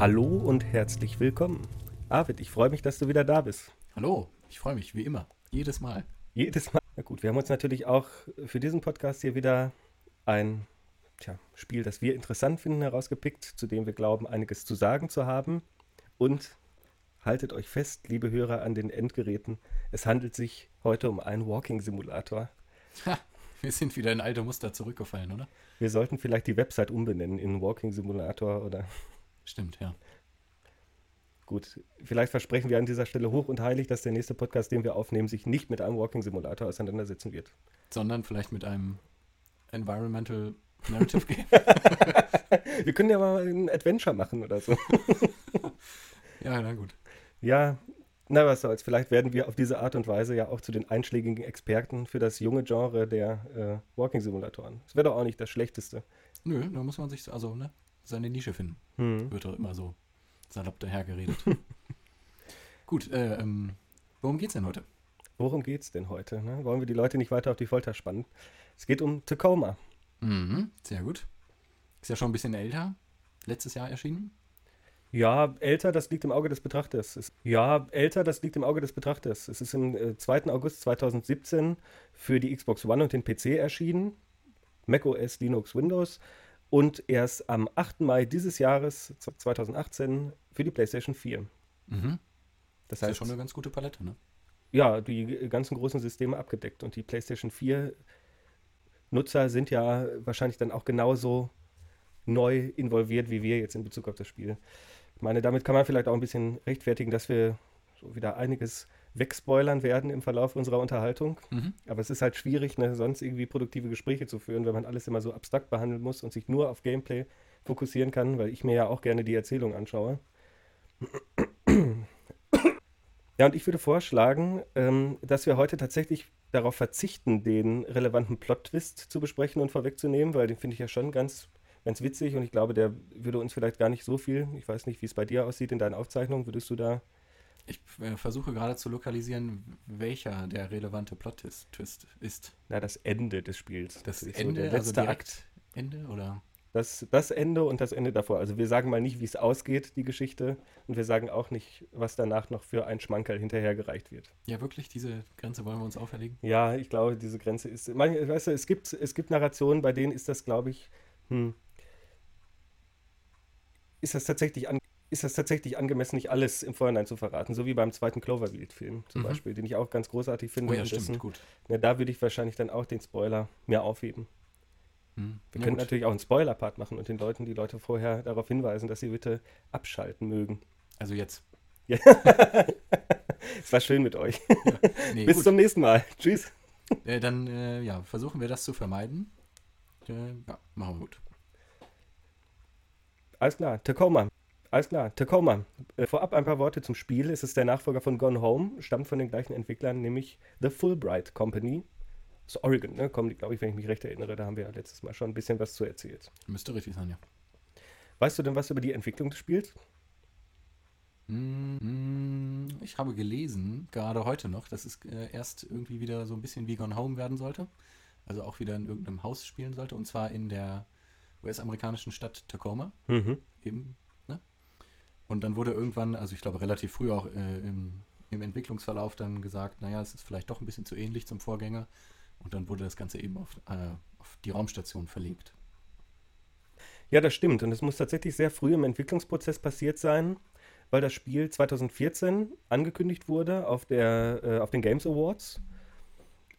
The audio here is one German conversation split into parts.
Hallo und herzlich willkommen. Arvid, ich freue mich, dass du wieder da bist. Hallo, ich freue mich, wie immer. Jedes Mal. Jedes Mal. Na gut, wir haben uns natürlich auch für diesen Podcast hier wieder ein tja, Spiel, das wir interessant finden, herausgepickt, zu dem wir glauben, einiges zu sagen zu haben. Und haltet euch fest, liebe Hörer an den Endgeräten, es handelt sich heute um einen Walking-Simulator. Ha, wir sind wieder in alte Muster zurückgefallen, oder? Wir sollten vielleicht die Website umbenennen in Walking-Simulator oder. Stimmt, ja. Gut, vielleicht versprechen wir an dieser Stelle hoch und heilig, dass der nächste Podcast, den wir aufnehmen, sich nicht mit einem Walking-Simulator auseinandersetzen wird. Sondern vielleicht mit einem Environmental Narrative Game. wir können ja mal ein Adventure machen oder so. ja, na gut. Ja, na was soll's. Vielleicht werden wir auf diese Art und Weise ja auch zu den einschlägigen Experten für das junge Genre der äh, Walking-Simulatoren. Das wäre doch auch nicht das Schlechteste. Nö, da muss man sich also ne, seine Nische finden. Hm. Wird doch immer so salopp dahergeredet. Gut, äh, ähm, worum geht's denn heute? Worum geht's denn heute? Ne? Wollen wir die Leute nicht weiter auf die Folter spannen? Es geht um Tacoma. Mhm, sehr gut. Ist ja schon ein bisschen älter. Letztes Jahr erschienen. Ja, älter, das liegt im Auge des Betrachters. Es, ja, älter, das liegt im Auge des Betrachters. Es ist am äh, 2. August 2017 für die Xbox One und den PC erschienen. Mac OS, Linux, Windows. Und erst am 8. Mai dieses Jahres, 2018, für die PlayStation 4. Mhm. Das ist heißt, ja schon eine ganz gute Palette, ne? ja, die ganzen großen Systeme abgedeckt. Und die PlayStation 4 Nutzer sind ja wahrscheinlich dann auch genauso neu involviert wie wir jetzt in Bezug auf das Spiel. Ich meine, damit kann man vielleicht auch ein bisschen rechtfertigen, dass wir so wieder einiges wegspoilern werden im Verlauf unserer Unterhaltung. Mhm. Aber es ist halt schwierig, ne, sonst irgendwie produktive Gespräche zu führen, wenn man alles immer so abstrakt behandeln muss und sich nur auf Gameplay fokussieren kann, weil ich mir ja auch gerne die Erzählung anschaue. Ja, und ich würde vorschlagen, ähm, dass wir heute tatsächlich darauf verzichten, den relevanten Plot-Twist zu besprechen und vorwegzunehmen, weil den finde ich ja schon ganz, ganz witzig und ich glaube, der würde uns vielleicht gar nicht so viel, ich weiß nicht, wie es bei dir aussieht in deinen Aufzeichnungen, würdest du da Ich äh, versuche gerade zu lokalisieren, welcher der relevante Plot-Twist ist. Na, das Ende des Spiels. Das Ende, der letzte also Akt. direkt Ende oder? Das, das Ende und das Ende davor. Also wir sagen mal nicht, wie es ausgeht, die Geschichte. Und wir sagen auch nicht, was danach noch für ein Schmankerl hinterhergereicht wird. Ja, wirklich, diese Grenze wollen wir uns auferlegen? Ja, ich glaube, diese Grenze ist. Manche, weißt du, es gibt, es gibt Narrationen, bei denen ist das, glaube ich, hm, ist das tatsächlich an, ist das tatsächlich angemessen, nicht alles im Vorhinein zu verraten, so wie beim zweiten Cloverfield-Film zum Mhm. Beispiel, den ich auch ganz großartig finde. Oh ja, stimmt, dessen- gut. ne, da würde ich wahrscheinlich dann auch den Spoiler mehr aufheben. Hm. Wir Ja, können gut. natürlich auch einen Spoiler-Part machen und den Leuten, die Leute vorher darauf hinweisen, dass sie bitte abschalten mögen. Also jetzt. Ja. es war schön mit euch. Nee, Bis gut. zum nächsten Mal. Tschüss. Äh, dann äh, ja, versuchen wir das zu vermeiden. Äh, ja, machen wir gut. Alles klar, Tacoma. Alles klar, Tacoma. Äh, vorab ein paar Worte zum Spiel. Es ist der Nachfolger von Gone Home, stammt von den gleichen Entwicklern, nämlich The Fulbright Company. Aus Oregon, ne? Kommen die, glaube ich, wenn ich mich recht erinnere. Da haben wir ja letztes Mal schon ein bisschen was zu erzählt. Müsste richtig sein, ja. Weißt du denn was über die Entwicklung des Spiels? Mm, Ich habe gelesen, gerade heute noch, dass es äh, erst irgendwie wieder so ein bisschen wie Gone Home werden sollte. Also auch wieder in irgendeinem Haus spielen sollte. Und zwar in der US-amerikanischen Stadt Tacoma. Mhm. Eben. Und dann wurde irgendwann, also ich glaube relativ früh auch äh, im, im Entwicklungsverlauf dann gesagt, naja, es ist vielleicht doch ein bisschen zu ähnlich zum Vorgänger. Und dann wurde das Ganze eben auf, äh, auf die Raumstation verlegt. Ja, das stimmt. Und es muss tatsächlich sehr früh im Entwicklungsprozess passiert sein, weil das Spiel 2014 angekündigt wurde auf, der, äh, auf den Games Awards.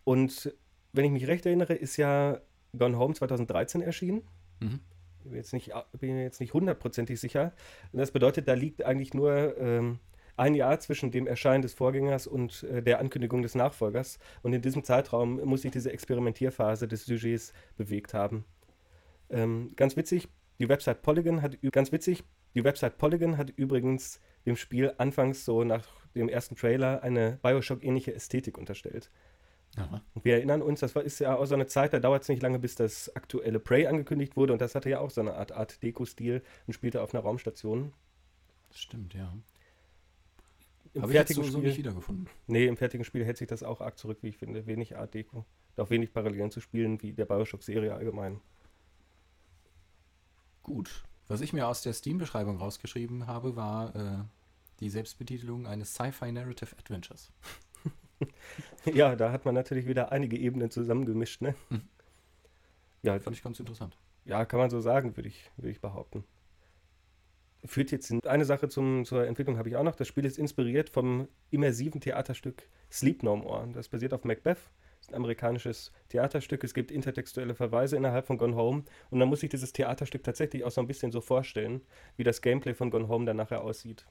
Und wenn ich mich recht erinnere, ist ja Gone Home 2013 erschienen. Mhm. Bin jetzt nicht, bin mir jetzt nicht hundertprozentig sicher. Und das bedeutet, da liegt eigentlich nur ähm, ein Jahr zwischen dem Erscheinen des Vorgängers und äh, der Ankündigung des Nachfolgers. Und in diesem Zeitraum muss sich diese Experimentierphase des Sujets bewegt haben. Ähm, ganz witzig, die Website Polygon hat ganz witzig, die Website Polygon hat übrigens dem Spiel anfangs so nach dem ersten Trailer eine Bioshock-ähnliche Ästhetik unterstellt. Aha. Und wir erinnern uns, das war, ist ja auch so eine Zeit, da dauert es nicht lange, bis das aktuelle Prey angekündigt wurde und das hatte ja auch so eine Art Art Deko-Stil und spielte auf einer Raumstation. Das stimmt, ja. Im Habe ich fertigen so, so Spiel, nicht wiedergefunden. nee, im fertigen Spiel hält sich das auch arg zurück, wie ich finde. Wenig Art Deko. Und auch wenig Parallelen zu spielen wie der Bioshock-Serie allgemein. Gut. Was ich mir aus der Steam-Beschreibung rausgeschrieben habe, war äh, die Selbstbetitelung eines Sci-Fi Narrative Adventures. ja, da hat man natürlich wieder einige Ebenen zusammengemischt, ne? Mhm. Ja, fand ich ganz interessant. Ja, kann man so sagen, würde ich, würd ich behaupten. Führt jetzt in eine Sache zum, zur Entwicklung habe ich auch noch. Das Spiel ist inspiriert vom immersiven Theaterstück Sleep No More. Das basiert auf Macbeth. Das ist ein amerikanisches Theaterstück. Es gibt intertextuelle Verweise innerhalb von Gone Home. Und man muss sich dieses Theaterstück tatsächlich auch so ein bisschen so vorstellen, wie das Gameplay von Gone Home dann nachher aussieht.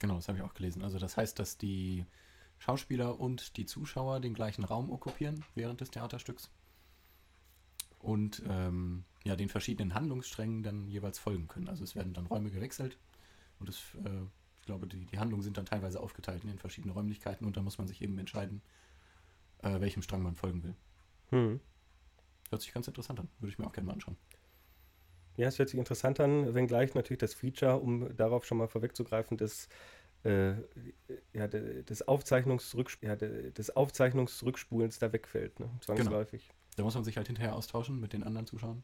Genau, das habe ich auch gelesen. Also das heißt, dass die Schauspieler und die Zuschauer den gleichen Raum okkupieren während des Theaterstücks und ähm, ja, den verschiedenen Handlungssträngen dann jeweils folgen können. Also es werden dann Räume gewechselt und es, äh, ich glaube, die, die Handlungen sind dann teilweise aufgeteilt in den verschiedenen Räumlichkeiten und da muss man sich eben entscheiden, äh, welchem Strang man folgen will. Hm. Hört sich ganz interessant an. Würde ich mir auch gerne mal anschauen. Ja, es hört sich interessant an, wenngleich natürlich das Feature, um darauf schon mal vorwegzugreifen, des, äh, ja, des, Aufzeichnungsrücksp ja, des Aufzeichnungsrückspulens da wegfällt, ne? zwangsläufig. Genau. Da muss man sich halt hinterher austauschen mit den anderen Zuschauern,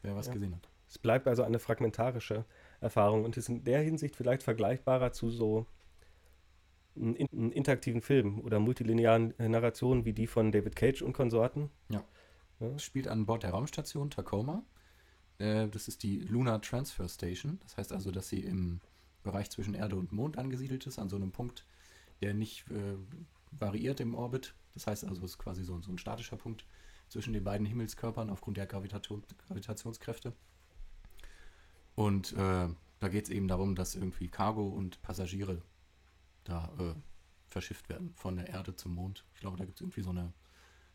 wer was ja. gesehen hat. Es bleibt also eine fragmentarische Erfahrung und ist in der Hinsicht vielleicht vergleichbarer zu so einen interaktiven Filmen oder multilinearen Narrationen wie die von David Cage und Konsorten. Ja. ja. Es spielt an Bord der Raumstation Tacoma. Äh, das ist die Lunar Transfer Station. Das heißt also, dass sie im Bereich zwischen Erde und Mond angesiedelt ist, an so einem Punkt, der nicht äh, variiert im Orbit. Das heißt also, es ist quasi so, so ein statischer Punkt zwischen den beiden Himmelskörpern aufgrund der Gravitation, Gravitationskräfte. Und äh, da geht es eben darum, dass irgendwie Cargo und Passagiere da äh, verschifft werden von der Erde zum Mond. Ich glaube, da gibt es irgendwie so eine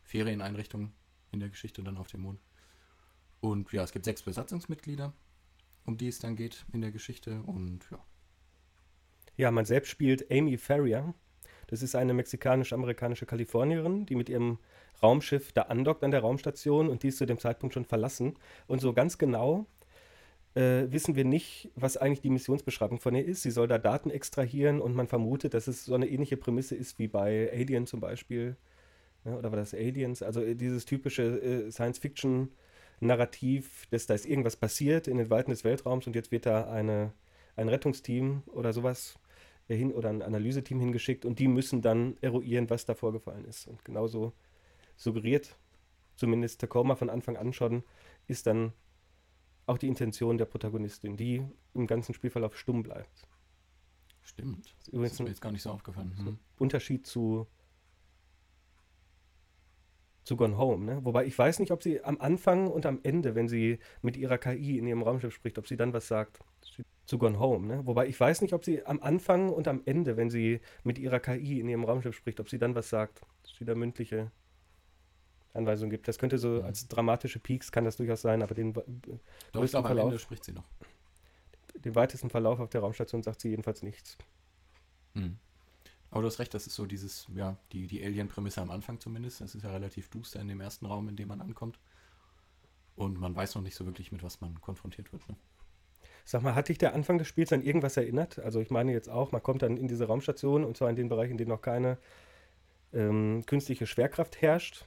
Ferieneinrichtung in der Geschichte dann auf dem Mond. Und ja, es gibt sechs Besatzungsmitglieder, um die es dann geht in der Geschichte. Und ja. Ja, man selbst spielt Amy Ferrier. Das ist eine mexikanisch-amerikanische Kalifornierin, die mit ihrem Raumschiff da andockt an der Raumstation und die ist zu dem Zeitpunkt schon verlassen. Und so ganz genau äh, wissen wir nicht, was eigentlich die Missionsbeschreibung von ihr ist. Sie soll da Daten extrahieren und man vermutet, dass es so eine ähnliche Prämisse ist wie bei Alien zum Beispiel. Ja, oder war das Aliens? Also äh, dieses typische äh, Science-Fiction-Narrativ, dass da ist irgendwas passiert in den Weiten des Weltraums und jetzt wird da eine, ein Rettungsteam oder sowas hin oder ein Analyseteam hingeschickt und die müssen dann eruieren, was da vorgefallen ist. Und genauso suggeriert, zumindest Tacoma von Anfang an schon, ist dann auch die Intention der Protagonistin, die im ganzen Spielverlauf stumm bleibt. Stimmt. Das ist, das ist mir jetzt gar nicht so aufgefallen. Hm. Unterschied zu zu Gone Home, ne? Wobei ich weiß nicht, ob sie am Anfang und am Ende, wenn sie mit ihrer KI in ihrem Raumschiff spricht, ob sie dann was sagt zu Gone Home, ne? Wobei ich weiß nicht, ob sie am Anfang und am Ende, wenn sie mit ihrer KI in ihrem Raumschiff spricht, ob sie dann was sagt. Das ist wieder mündliche Anweisungen gibt. Das könnte so mhm. als dramatische Peaks kann das durchaus sein, aber den Doch, ich glaube, Verlauf, am Ende spricht sie noch. Den weitesten Verlauf auf der Raumstation sagt sie jedenfalls nichts. Mhm. Aber du hast recht, das ist so dieses, ja, die, die Alien-Prämisse am Anfang zumindest. Das ist ja relativ duster in dem ersten Raum, in dem man ankommt. Und man weiß noch nicht so wirklich, mit was man konfrontiert wird. Ne? Sag mal, hat dich der Anfang des Spiels an irgendwas erinnert? Also ich meine jetzt auch, man kommt dann in diese Raumstation und zwar in den Bereich, in dem noch keine ähm, künstliche Schwerkraft herrscht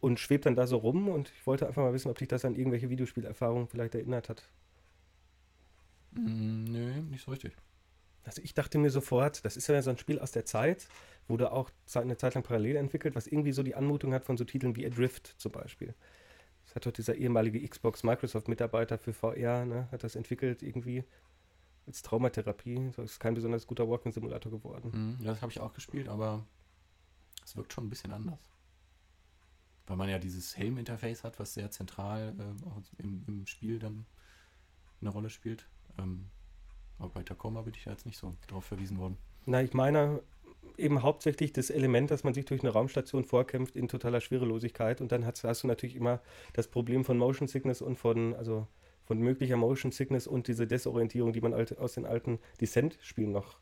und schwebt dann da so rum und ich wollte einfach mal wissen, ob dich das an irgendwelche Videospielerfahrungen vielleicht erinnert hat. Mm, nö, nicht so richtig. Also ich dachte mir sofort, das ist ja so ein Spiel aus der Zeit, wurde auch eine Zeit lang parallel entwickelt, was irgendwie so die Anmutung hat von so Titeln wie Adrift zum Beispiel. Das hat doch dieser ehemalige Xbox Microsoft Mitarbeiter für VR, ne, hat das entwickelt irgendwie als Traumatherapie. Das ist kein besonders guter Walking Simulator geworden. Mm, ja, das habe ich auch gespielt, aber es wirkt schon ein bisschen anders weil man ja dieses Helm-Interface hat, was sehr zentral äh, im, im, Spiel dann eine Rolle spielt. Ähm, aber bei Tacoma bin ich ja jetzt nicht so darauf verwiesen worden. Na, ich meine eben hauptsächlich das Element, dass man sich durch eine Raumstation vorkämpft in totaler Schwerelosigkeit und dann hast, hast du natürlich immer das Problem von Motion Sickness und von, also von möglicher Motion Sickness und diese Desorientierung, die man aus den alten Descent-Spielen noch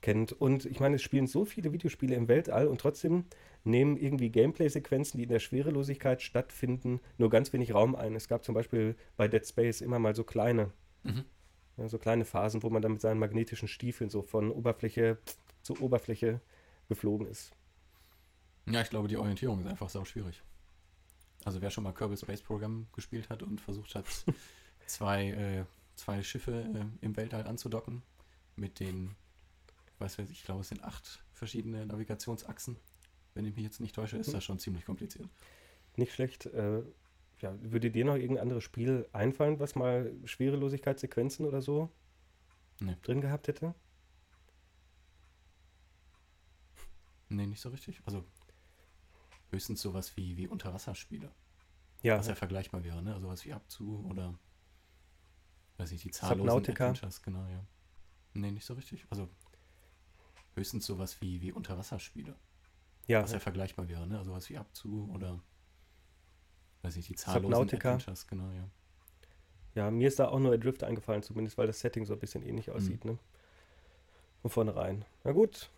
kennt. Und ich meine, es spielen so viele Videospiele im Weltall und trotzdem nehmen irgendwie Gameplay-Sequenzen, die in der Schwerelosigkeit stattfinden, nur ganz wenig Raum ein. Es gab zum Beispiel bei Dead Space immer mal so kleine, mhm. Ja, so kleine Phasen, wo man dann mit seinen magnetischen Stiefeln so von Oberfläche zu Oberfläche geflogen ist. Ja, ich glaube, die Orientierung ist einfach sau schwierig. Also wer schon mal Kerbal Space Program gespielt hat und versucht hat, zwei, äh, zwei Schiffe äh, im Weltall anzudocken mit den, weiß ich, glaube es sind acht verschiedene Navigationsachsen. Wenn ich mich jetzt nicht täusche, ist das schon ziemlich kompliziert. Nicht schlecht. Äh, ja, würde dir noch irgendein anderes Spiel einfallen, was mal Schwerelosigkeitssequenzen oder so Nee. drin gehabt hätte? Nee, nicht so richtig. Also höchstens sowas wie, wie Unterwasserspiele. Ja, Was ja vergleichbar wäre, ne? Also sowas wie Abzu oder weiß ich, die zahllosen Subnautica. Adventures, genau, ja. Nee, nicht so richtig. Also höchstens sowas wie, wie Unterwasserspiele. ja, Was ja vergleichbar wäre, ne? Also sowas wie Abzu oder weiß ich, die zahllosen Subnautica. Adventures, genau, ja. ja, mir ist da auch nur Adrift eingefallen, zumindest weil das Setting so ein bisschen ähnlich aussieht, ne? Von vornherein. Na gut.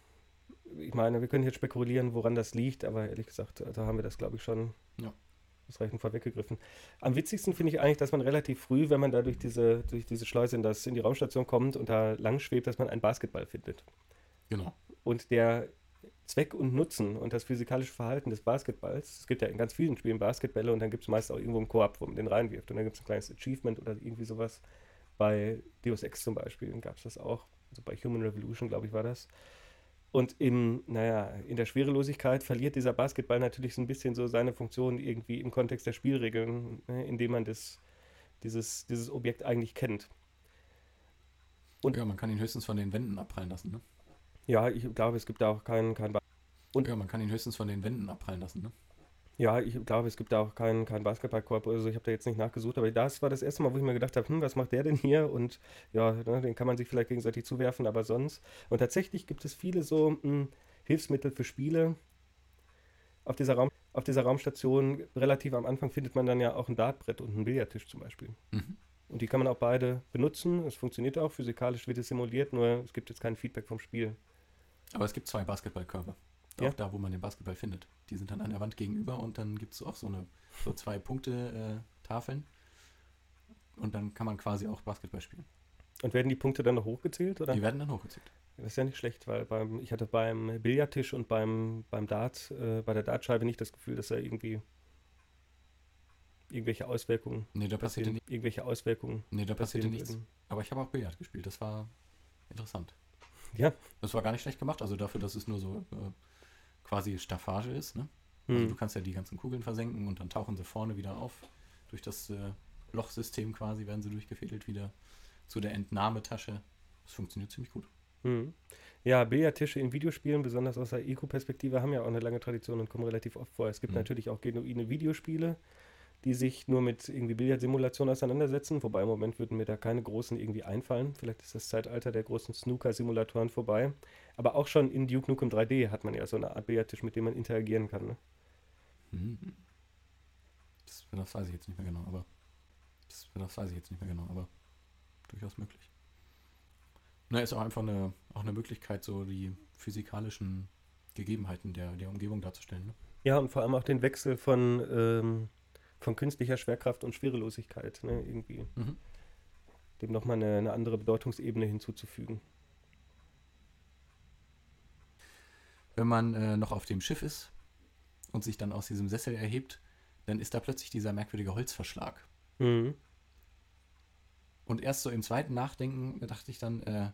Ich meine, wir können jetzt spekulieren, woran das liegt, aber ehrlich gesagt, da haben wir das, glaube ich, schon Ja. ausreichend vorweggegriffen. Am witzigsten finde ich eigentlich, dass man relativ früh, wenn man da durch diese, durch diese Schleuse in, das, in die Raumstation kommt und da lang schwebt, dass man einen Basketball findet. Genau. Und der Zweck und Nutzen und das physikalische Verhalten des Basketballs, es gibt ja in ganz vielen Spielen Basketbälle und dann gibt es meist auch irgendwo einen Koop, wo man den reinwirft und dann gibt es ein kleines Achievement oder irgendwie sowas. Bei Deus Ex zum Beispiel gab es das auch, also bei Human Revolution, glaube ich, war das. Und im, naja, in der Schwerelosigkeit verliert dieser Basketball natürlich so ein bisschen so seine Funktion irgendwie im Kontext der Spielregeln, ne, indem man das, dieses, dieses Objekt eigentlich kennt. Und- ja, man kann ihn höchstens von den Wänden abprallen lassen, ne? Ja, ich glaube, es gibt da auch keinen kein Und- ja, man kann ihn höchstens von den Wänden abprallen lassen, ne? Ja, ich glaube, es gibt da auch keinen kein Basketballkorb oder so. Ich habe da jetzt nicht nachgesucht, aber das war das erste Mal, wo ich mir gedacht habe, hm, was macht der denn hier? Und ja, ne, den kann man sich vielleicht gegenseitig zuwerfen, aber sonst. Und tatsächlich gibt es viele so hm, Hilfsmittel für Spiele. Auf dieser, Raum, auf dieser Raumstation, relativ am Anfang, findet man dann ja auch ein Dartbrett und einen Billardtisch zum Beispiel. Mhm. Und die kann man auch beide benutzen. Es funktioniert auch, physikalisch wird es simuliert, nur es gibt jetzt kein Feedback vom Spiel. Aber es gibt zwei Basketballkörbe. Ja. Auch da, wo man den Basketball findet. Die sind dann an der Wand gegenüber und dann gibt es auch so eine so zwei Punkte äh. Und dann kann man quasi auch Basketball spielen. Und werden die Punkte dann noch hochgezählt? Oder? Die werden dann hochgezählt. Das ist ja nicht schlecht, weil beim, ich hatte beim Billardtisch und beim, beim Dart, äh, bei der Dartscheibe nicht das Gefühl, dass da irgendwie irgendwelche Auswirkungen Nee, da passierte, irgendwelche Auswirkungen nee, da passierte nichts. würden. Aber ich habe auch Billard gespielt. Das war interessant. Ja. Das war gar nicht schlecht gemacht. Also dafür, dass es nur so äh, quasi Staffage ist. Ne? Also du Hm. kannst ja die ganzen Kugeln versenken und dann tauchen sie vorne wieder auf. Durch das äh, Lochsystem quasi werden sie durchgefädelt wieder zu der Entnahmetasche. Das funktioniert ziemlich gut. Hm. Ja, Billardtische in Videospielen, besonders aus der Eco-Perspektive, haben ja auch eine lange Tradition und kommen relativ oft vor. Es gibt Mhm. natürlich auch genuine Videospiele, die sich nur mit irgendwie Billardsimulationen auseinandersetzen, wobei im Moment würden mir da keine großen irgendwie einfallen. Vielleicht ist das Zeitalter der großen Snooker-Simulatoren vorbei. Aber auch schon in Duke Nukem 3D hat man ja so eine Art Billardtisch, mit dem man interagieren kann. Ne? Mhm. Das, das weiß ich jetzt nicht mehr genau, aber das, das weiß ich jetzt nicht mehr genau, aber durchaus möglich. Na, ist auch einfach eine, auch eine Möglichkeit, so die physikalischen Gegebenheiten der, der Umgebung darzustellen. Ne? Ja, und vor allem auch den Wechsel von, ähm, von künstlicher Schwerkraft und Schwerelosigkeit, ne? irgendwie Mhm. dem nochmal eine, eine andere Bedeutungsebene hinzuzufügen. Wenn man äh, noch auf dem Schiff ist und sich dann aus diesem Sessel erhebt, dann ist da plötzlich dieser merkwürdige Holzverschlag. Mhm. Und erst so im zweiten Nachdenken dachte ich dann, äh,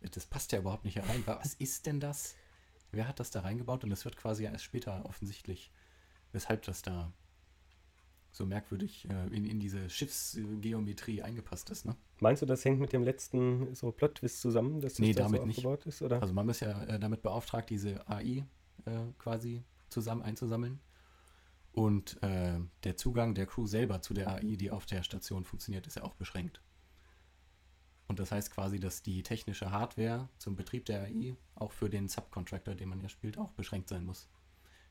das passt ja überhaupt nicht hier rein. Was ist denn das? Wer hat das da reingebaut? Und es wird quasi erst später offensichtlich, weshalb das da so merkwürdig äh, in, in diese Schiffsgeometrie eingepasst ist. Ne? Meinst du, das hängt mit dem letzten so Plot-Twist zusammen, dass das Nee, da damit so nicht. aufgebaut ist? Oder? Also man ist ja äh, damit beauftragt, diese AI äh, quasi zusammen einzusammeln. Und äh, der Zugang der Crew selber zu der AI, die auf der Station funktioniert, ist ja auch beschränkt. Und das heißt quasi, dass die technische Hardware zum Betrieb der AI auch für den Subcontractor, den man ja spielt, auch beschränkt sein muss.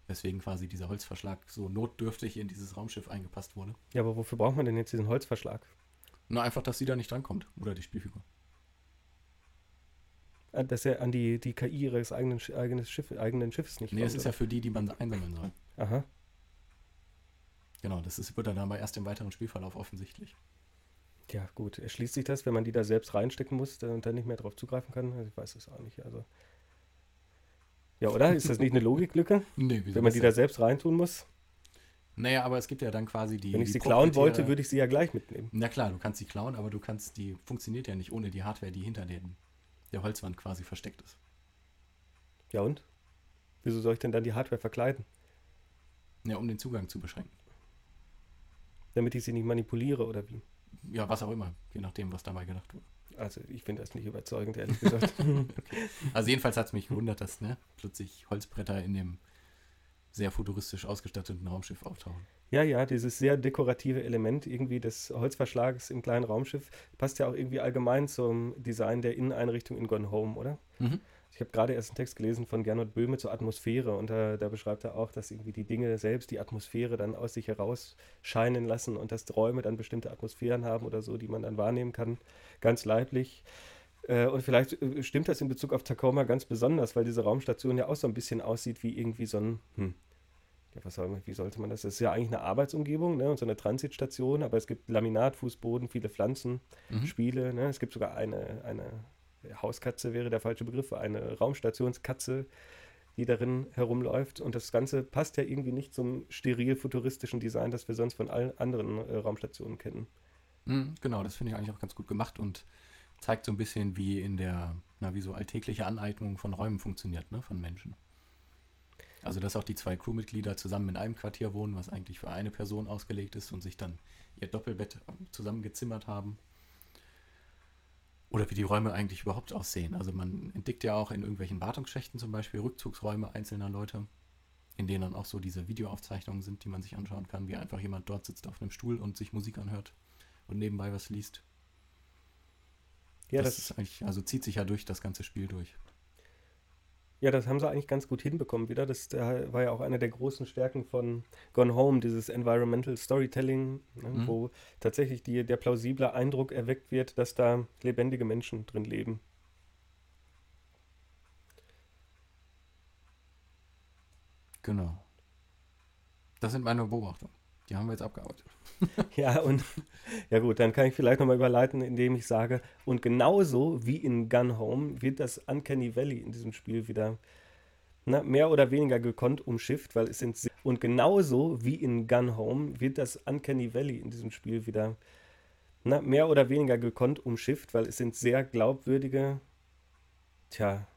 Weswegen quasi dieser Holzverschlag so notdürftig in dieses Raumschiff eingepasst wurde. ja, aber wofür braucht man denn jetzt diesen Holzverschlag? Nur einfach, dass sie da nicht drankommt. Oder die Spielfigur. Ah, Dass er an die, die KI ihres eigenen, eigenes Schiff, eigenen Schiffes nicht Nee, kommt, ist ja für die, die man einsammeln soll. Aha. Genau, das ist, wird dann aber erst im weiteren Spielverlauf offensichtlich. Ja, gut. Erschließt sich das, wenn man die da selbst reinstecken muss und dann nicht mehr drauf zugreifen kann? Also ich weiß es auch nicht. Also. Ja, oder? Ist das nicht eine Logiklücke? Nee, wieso Wenn man die da selbst reintun muss? Naja, aber es gibt ja dann quasi die. Wenn ich sie klauen wollte, würde ich sie ja gleich mitnehmen. Na klar, du kannst sie klauen, aber du kannst, die funktioniert ja nicht ohne die Hardware, die hinter den, der Holzwand quasi versteckt ist. Ja und? Wieso soll ich denn dann die Hardware verkleiden? Ja, um den Zugang zu beschränken. Damit ich sie nicht manipuliere oder wie? Ja, was auch immer, je nachdem, was dabei gedacht wurde. Also ich finde das nicht überzeugend, ehrlich gesagt. Also jedenfalls hat es mich gewundert, dass ne, plötzlich Holzbretter in dem sehr futuristisch ausgestatteten Raumschiff auftauchen. ja, ja, dieses sehr dekorative Element irgendwie des Holzverschlages im kleinen Raumschiff passt ja auch irgendwie allgemein zum Design der Inneneinrichtung in Gone Home, oder? Mhm. Ich habe gerade erst einen Text gelesen von Gernot Böhme zur Atmosphäre und da, da beschreibt er auch, dass irgendwie die Dinge selbst die Atmosphäre dann aus sich heraus scheinen lassen und dass Räume dann bestimmte Atmosphären haben oder so, die man dann wahrnehmen kann, ganz leiblich. Äh, Und vielleicht äh, stimmt das in Bezug auf Tacoma ganz besonders, weil diese Raumstation ja auch so ein bisschen aussieht wie irgendwie so ein, hm, ja, was soll man, wie sollte man das? Das ist ja eigentlich eine Arbeitsumgebung ne, und so eine Transitstation, aber es gibt Laminatfußboden, viele Pflanzen, Mhm. Spiele. Ne? Es gibt sogar eine, eine Hauskatze, wäre der falsche Begriff, eine Raumstationskatze, die darin herumläuft. Und das Ganze passt ja irgendwie nicht zum steril-futuristischen Design, das wir sonst von allen anderen äh, Raumstationen kennen. Mhm, genau, das finde ich eigentlich auch ganz gut gemacht und zeigt so ein bisschen, wie in der, na, wie so alltägliche Aneignung von Räumen funktioniert, ne, von Menschen. Also, dass auch die zwei Crewmitglieder zusammen in einem Quartier wohnen, was eigentlich für eine Person ausgelegt ist und sich dann ihr Doppelbett zusammengezimmert haben. Oder wie die Räume eigentlich überhaupt aussehen. Also man entdeckt ja auch in irgendwelchen Wartungsschächten zum Beispiel Rückzugsräume einzelner Leute, in denen dann auch so diese Videoaufzeichnungen sind, die man sich anschauen kann, wie einfach jemand dort sitzt auf einem Stuhl und sich Musik anhört und nebenbei was liest. Ja, das, das, ist eigentlich, also zieht sich ja durch das ganze Spiel durch. Ja, das haben sie eigentlich ganz gut hinbekommen wieder. Das äh, war ja auch eine der großen Stärken von Gone Home, dieses Environmental Storytelling, ne, Mhm. wo tatsächlich die, der plausible Eindruck erweckt wird, dass da lebendige Menschen drin leben. Genau. Das sind meine Beobachtungen. Die haben wir jetzt abgearbeitet. Ja, und ja gut, dann kann ich vielleicht nochmal überleiten, indem ich sage, und genauso wie in Gun Home wird das Uncanny Valley in diesem Spiel wieder na, mehr oder weniger gekonnt umschifft, weil es sind und genauso wie in Gun Home wird das Uncanny Valley in diesem Spiel wieder na, mehr oder weniger gekonnt umschifft, weil es sind sehr glaubwürdige, tja,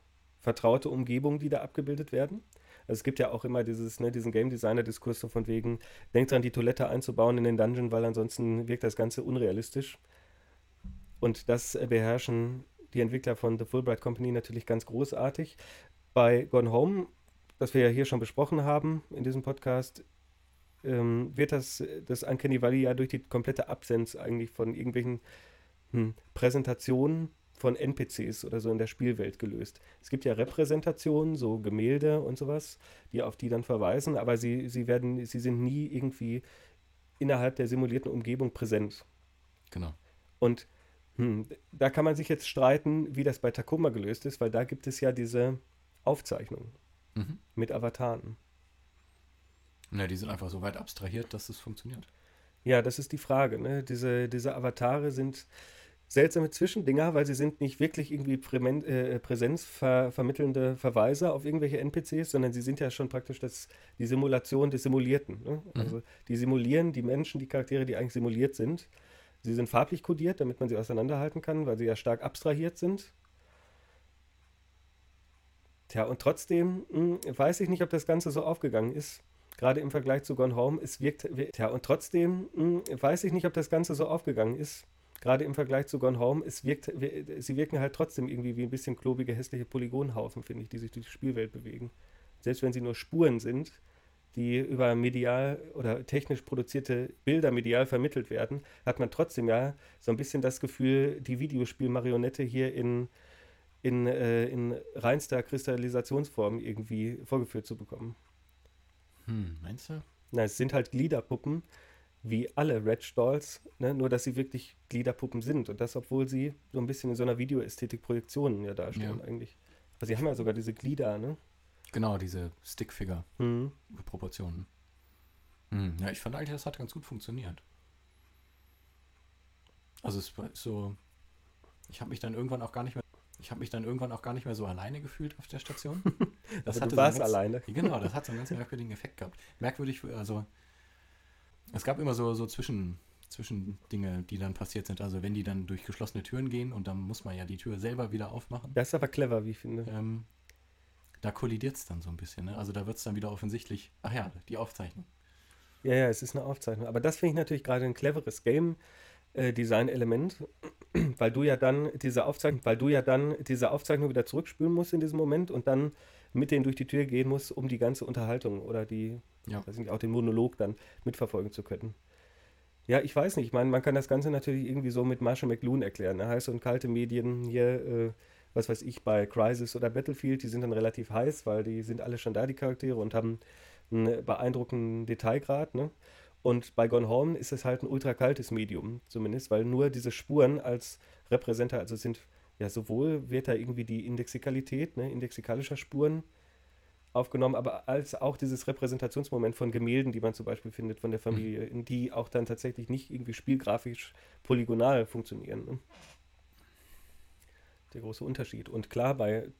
vertraute Umgebungen, die da abgebildet werden. Es gibt ja auch immer dieses, ne, diesen Game Designer-Diskurs so von wegen, denkt dran, die Toilette einzubauen in den Dungeon, weil ansonsten wirkt das Ganze unrealistisch. Und das äh, beherrschen die Entwickler von The Fulbright Company natürlich ganz großartig. Bei Gone Home, das wir ja hier schon besprochen haben in diesem Podcast, ähm, wird das, das Uncanny Valley ja durch die komplette Absenz eigentlich von irgendwelchen hm, Präsentationen von NPCs oder so in der Spielwelt gelöst. Es gibt ja Repräsentationen, so Gemälde und sowas, die auf die dann verweisen, aber sie, sie werden, sie sind nie irgendwie innerhalb der simulierten Umgebung präsent. Genau. Und hm, da kann man sich jetzt streiten, wie das bei Tacoma gelöst ist, weil da gibt es ja diese Aufzeichnung Mhm. mit Avataren. Ja, die sind einfach so weit abstrahiert, dass es funktioniert. Ja, das ist die Frage. Ne? Diese, diese Avatare sind seltsame Zwischendinger, weil sie sind nicht wirklich irgendwie prämen, äh, präsenzvermittelnde Verweise auf irgendwelche NPCs, sondern sie sind ja schon praktisch das, die Simulation des Simulierten. Ne? Also die simulieren die Menschen, die Charaktere, die eigentlich simuliert sind. Sie sind farblich kodiert, damit man sie auseinanderhalten kann, weil sie ja stark abstrahiert sind. Tja, und trotzdem mh, weiß ich nicht, ob das Ganze so aufgegangen ist. Gerade im Vergleich zu Gone Home. Es wirkt, wir- tja, und trotzdem mh, weiß ich nicht, ob das Ganze so aufgegangen ist. Gerade im Vergleich zu Gone Home. Es wirkt, wir- sie wirken halt trotzdem irgendwie wie ein bisschen klobige, hässliche Polygonhaufen, finde ich, die sich durch die Spielwelt bewegen. Selbst wenn sie nur Spuren sind, die über medial oder technisch produzierte Bilder medial vermittelt werden, hat man trotzdem ja so ein bisschen das Gefühl, die Videospielmarionette hier in, in, äh, in reinster Kristallisationsform irgendwie vorgeführt zu bekommen. Hm, meinst du? Na, es sind halt Gliederpuppen, wie alle Red Dolls, ne? nur dass sie wirklich Gliederpuppen sind. Und das, obwohl sie so ein bisschen in so einer Videoästhetik Projektionen ja darstellen Ja. eigentlich. Also sie haben ja sogar diese Glieder, ne? Genau, diese Stickfigure. Hm. Proportionen. Hm, ja, ich fand eigentlich, das hat ganz gut funktioniert. Also es war so, ich habe mich dann irgendwann auch gar nicht mehr, ich habe mich dann irgendwann auch gar nicht mehr so alleine gefühlt auf der Station. Aber hatte du so warst ganz- alleine. Genau, das hat so einen ganz merkwürdigen Effekt gehabt. Merkwürdig, also Es gab immer so, so Zwischen, Zwischendinge, die dann passiert sind. Also wenn die dann durch geschlossene Türen gehen und dann muss man ja die Tür selber wieder aufmachen. Das ist aber clever, wie ich finde. Ähm, da kollidiert es dann so ein bisschen. Ne? Also da wird es dann wieder offensichtlich. Ach ja, die Aufzeichnung. Ja, ja, es ist eine Aufzeichnung. Aber das finde ich natürlich gerade ein cleveres Game-Design-Element, weil du ja dann diese Aufzeichnung, weil du ja dann diese Aufzeichnung wieder zurückspülen musst in diesem Moment und dann mit denen durch die Tür gehen musst, um die ganze Unterhaltung oder die, Ja. weiß nicht, auch den Monolog dann mitverfolgen zu können. Ja, ich weiß nicht. Ich meine, man kann das Ganze natürlich irgendwie so mit Marshall McLuhan erklären. Ne? Heiße und kalte Medien hier, äh, was weiß ich, bei Crisis oder Battlefield, die sind dann relativ heiß, weil die sind alle schon da, die Charaktere, und haben einen beeindruckenden Detailgrad. Ne? Und bei Gone Home ist es halt ein ultra kaltes Medium, zumindest, weil nur diese Spuren als Repräsenter, also sind ja sowohl wird da irgendwie die Indexikalität, ne, indexikalischer Spuren aufgenommen, aber als auch dieses Repräsentationsmoment von Gemälden, die man zum Beispiel findet von der Familie, in die auch dann tatsächlich nicht irgendwie spielgrafisch polygonal funktionieren. Ne? Der große Unterschied. Und klar bei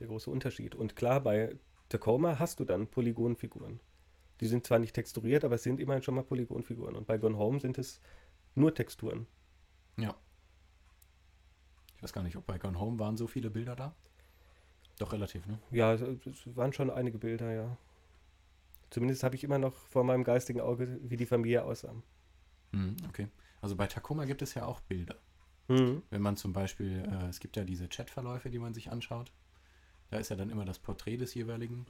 der große Unterschied. Und klar bei Tacoma hast du dann Polygonfiguren. Die sind zwar nicht texturiert, aber es sind immerhin schon mal Polygonfiguren. Und bei Gone Home sind es nur Texturen. Ja. Ich weiß gar nicht, ob bei Gone Home waren so viele Bilder da. Doch relativ, ne? Ja, es waren schon einige Bilder, ja. Zumindest habe ich immer noch vor meinem geistigen Auge, wie die Familie aussah. Mhm, okay. Also bei Tacoma gibt es ja auch Bilder. Mhm. Wenn man zum Beispiel, äh, es gibt ja diese Chatverläufe, die man sich anschaut. Da ist ja dann immer das Porträt des jeweiligen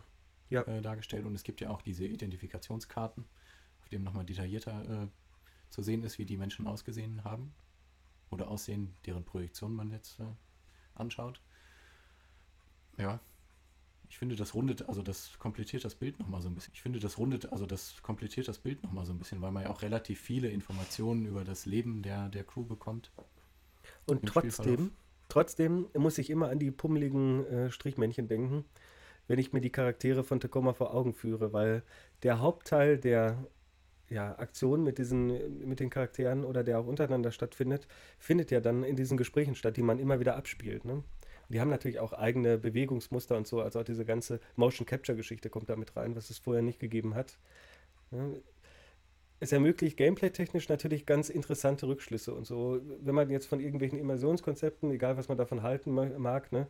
Ja. äh, dargestellt und es gibt ja auch diese Identifikationskarten, auf dem nochmal detaillierter äh, zu sehen ist, wie die Menschen ausgesehen haben oder aussehen, deren Projektion man jetzt äh, anschaut. Ja, ich finde, das rundet, also das komplettiert das Bild nochmal so ein bisschen. Ich finde, das rundet, also das komplettiert das Bild nochmal so ein bisschen, weil man ja auch relativ viele Informationen über das Leben der, der Crew bekommt. Und trotzdem, trotzdem muss ich immer an die pummeligen äh, Strichmännchen denken, wenn ich mir die Charaktere von Tacoma vor Augen führe, weil der Hauptteil der ja, Aktion mit diesen, mit den Charakteren oder der auch untereinander stattfindet, findet ja dann in diesen Gesprächen statt, die man immer wieder abspielt. Ne? Die haben natürlich auch eigene Bewegungsmuster und so, also auch diese ganze Motion Capture Geschichte kommt da mit rein, was es vorher nicht gegeben hat. Ja, es ermöglicht gameplay-technisch natürlich ganz interessante Rückschlüsse und so. Wenn man jetzt von irgendwelchen Immersionskonzepten, egal was man davon halten ma- mag, ne,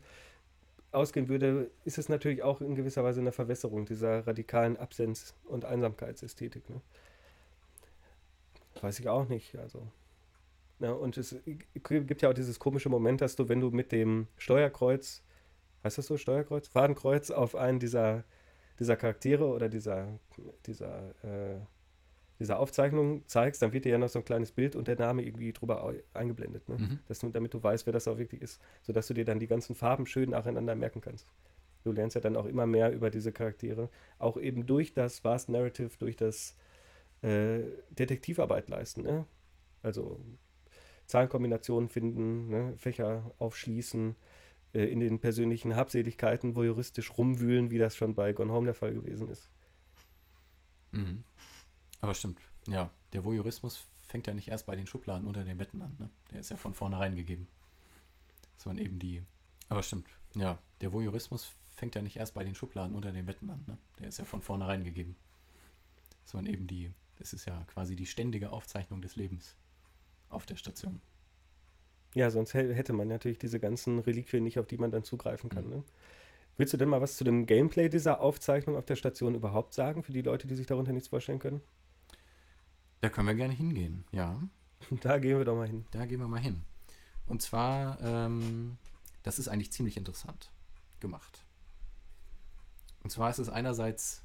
ausgehen würde, ist es natürlich auch in gewisser Weise eine Verwässerung dieser radikalen Absenz- und Einsamkeitsästhetik. Ne? Weiß ich auch nicht. Also. Ja, und es gibt ja auch dieses komische Moment, dass du, wenn du mit dem Steuerkreuz, heißt das so, Steuerkreuz? Fadenkreuz auf einen dieser, dieser Charaktere oder dieser, dieser, äh, dieser Aufzeichnung zeigst, dann wird dir ja noch so ein kleines Bild und der Name irgendwie drüber eingeblendet. Ne? Mhm. dass du, damit du weißt, wer das auch wirklich ist, sodass du dir dann die ganzen Farben schön nacheinander merken kannst. Du lernst ja dann auch immer mehr über diese Charaktere, auch eben durch das Vast Narrative, durch das äh, Detektivarbeit leisten. Ne? Also Zahlenkombinationen finden, ne? Fächer aufschließen, äh, in den persönlichen Habseligkeiten voyeuristisch rumwühlen, wie das schon bei Gone Home der Fall gewesen ist. Mhm. Aber stimmt, ja, der Voyeurismus fängt ja nicht erst bei den Schubladen unter den Betten an, ne? Der ist ja von vornherein gegeben. Man eben die. Aber stimmt, ja, der Voyeurismus fängt ja nicht erst bei den Schubladen unter den Betten an, ne? Der ist ja von vornherein gegeben. Man eben die. Das ist ja quasi die ständige Aufzeichnung des Lebens auf der Station. Ja, sonst hä- hätte man natürlich diese ganzen Reliquien nicht, auf die man dann zugreifen kann. Mhm. Ne? Willst du denn mal was zu dem Gameplay dieser Aufzeichnung auf der Station überhaupt sagen, für die Leute, die sich darunter nichts vorstellen können? Da können wir gerne hingehen, ja. Da gehen wir doch mal hin. Da gehen wir mal hin. Und zwar, ähm, das ist eigentlich ziemlich interessant gemacht. Und zwar ist es einerseits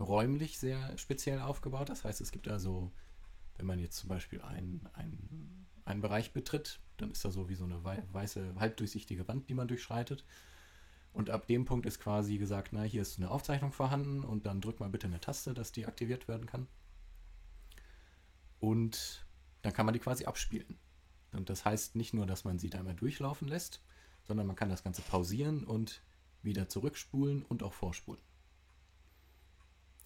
räumlich sehr speziell aufgebaut. Das heißt, es gibt da so, wenn man jetzt zum Beispiel einen, einen, einen Bereich betritt, dann ist da so wie so eine wei- weiße, halbdurchsichtige Wand, die man durchschreitet. Und ab dem Punkt ist quasi gesagt, na, hier ist eine Aufzeichnung vorhanden und dann drück mal bitte eine Taste, dass die aktiviert werden kann. Und dann kann man die quasi abspielen. Und das heißt nicht nur, dass man sie da einmal durchlaufen lässt, sondern man kann das Ganze pausieren und wieder zurückspulen und auch vorspulen.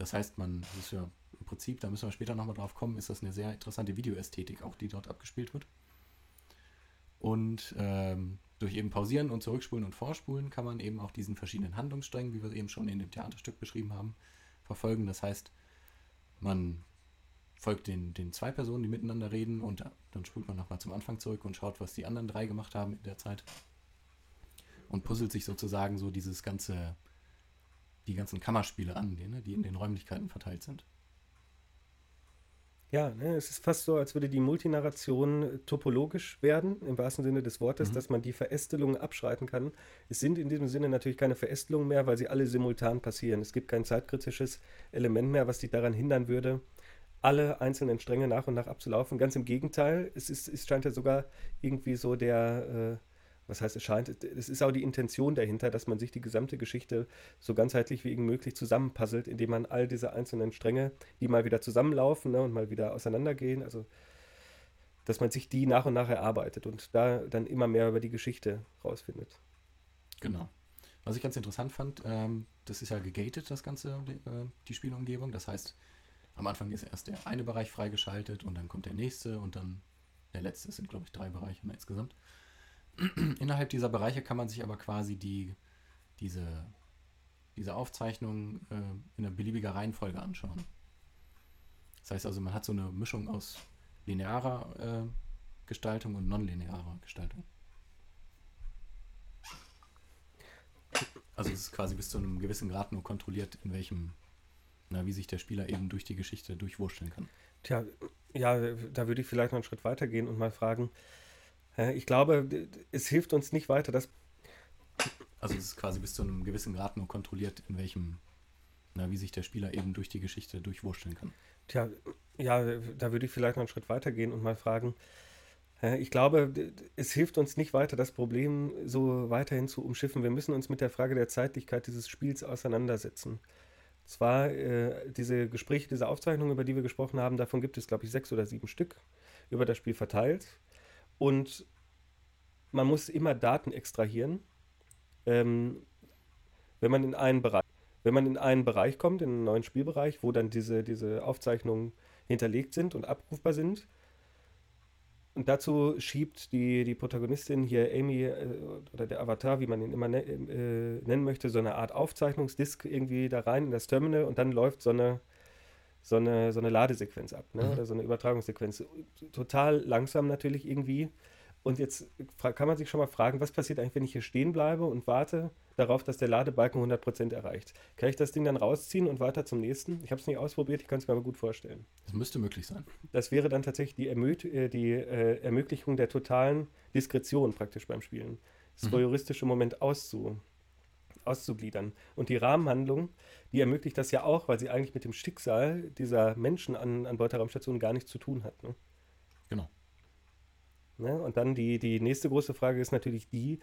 Das heißt, man, das ist ja im Prinzip, da müssen wir später nochmal drauf kommen, ist das eine sehr interessante Videoästhetik, auch die dort abgespielt wird. Und ähm, durch eben pausieren und zurückspulen und vorspulen kann man eben auch diesen verschiedenen Handlungssträngen, wie wir eben schon in dem Theaterstück beschrieben haben, verfolgen. Das heißt, man folgt den, den zwei Personen, die miteinander reden und dann spult man nochmal zum Anfang zurück und schaut, was die anderen drei gemacht haben in der Zeit. Und puzzelt sich sozusagen so dieses ganze, die ganzen Kammerspiele an, die, ne, die in den Räumlichkeiten verteilt sind. Ja, ne, es ist fast so, als würde die Multinarration topologisch werden, im wahrsten Sinne des Wortes, mhm. dass man die Verästelungen abschreiten kann. Es sind in diesem Sinne natürlich keine Verästelungen mehr, weil sie alle simultan passieren. Es gibt kein zeitkritisches Element mehr, was dich daran hindern würde, alle einzelnen Stränge nach und nach abzulaufen. Ganz im Gegenteil, es, ist, es scheint ja sogar irgendwie so der, äh, was heißt es scheint, es ist auch die Intention dahinter, dass man sich die gesamte Geschichte so ganzheitlich wie möglich zusammenpuzzelt, indem man all diese einzelnen Stränge, die mal wieder zusammenlaufen ne, und mal wieder auseinandergehen, also dass man sich die nach und nach erarbeitet und da dann immer mehr über die Geschichte rausfindet. Genau. Was ich ganz interessant fand, ähm, das ist ja gegated, das Ganze, die, äh, die Spielumgebung. Das heißt, am Anfang ist erst der eine Bereich freigeschaltet und dann kommt der nächste und dann der letzte. Es sind, glaube ich, drei Bereiche insgesamt. Innerhalb dieser Bereiche kann man sich aber quasi die, diese, diese Aufzeichnung äh, in einer beliebiger Reihenfolge anschauen. Das heißt also, man hat so eine Mischung aus linearer äh, Gestaltung und nonlinearer Gestaltung. Also es ist quasi bis zu einem gewissen Grad nur kontrolliert, in welchem, na, wie sich der Spieler eben durch die Geschichte durchwurschteln kann. Tja, ja, da würde ich vielleicht noch einen Schritt weiter gehen und mal fragen, ich glaube, es hilft uns nicht weiter, dass. Also es ist quasi bis zu einem gewissen Grad nur kontrolliert, in welchem, na, wie sich der Spieler eben durch die Geschichte durchwurschteln kann. Tja, ja, da würde ich vielleicht noch einen Schritt weiter gehen und mal fragen. Ich glaube, es hilft uns nicht weiter, das Problem so weiterhin zu umschiffen. Wir müssen uns mit der Frage der Zeitlichkeit dieses Spiels auseinandersetzen. Zwar äh, diese Gespräche, diese Aufzeichnungen, über die wir gesprochen haben, davon gibt es, glaube ich, sechs oder sieben Stück über das Spiel verteilt. Und man muss immer Daten extrahieren. Ähm, wenn man in einen Bereich, wenn man in einen Bereich kommt, in einen neuen Spielbereich, wo dann diese, diese Aufzeichnungen hinterlegt sind und abrufbar sind. Und dazu schiebt die, die Protagonistin hier Amy äh, oder der Avatar, wie man ihn immer ne, äh, nennen möchte, so eine Art Aufzeichnungsdisk irgendwie da rein in das Terminal und dann läuft so eine, so eine, so eine Ladesequenz ab, ne? Mhm. oder so eine Übertragungssequenz. Total langsam natürlich irgendwie. Und jetzt kann man sich schon mal fragen, was passiert eigentlich, wenn ich hier stehen bleibe und warte darauf, dass der Ladebalken 100% erreicht? Kann ich das Ding dann rausziehen und weiter zum nächsten? Ich habe es nicht ausprobiert, ich kann es mir aber gut vorstellen. Das müsste möglich sein. Das wäre dann tatsächlich die, Ermö äh, die äh, Ermöglichung der totalen Diskretion praktisch beim Spielen. Das mhm. voyeuristische Moment auszu, auszugliedern. Und die Rahmenhandlung, die ermöglicht das ja auch, weil sie eigentlich mit dem Schicksal dieser Menschen an, an Raumstation gar nichts zu tun hat. Ne? Genau. Ne? Und dann die, die nächste große Frage ist natürlich die,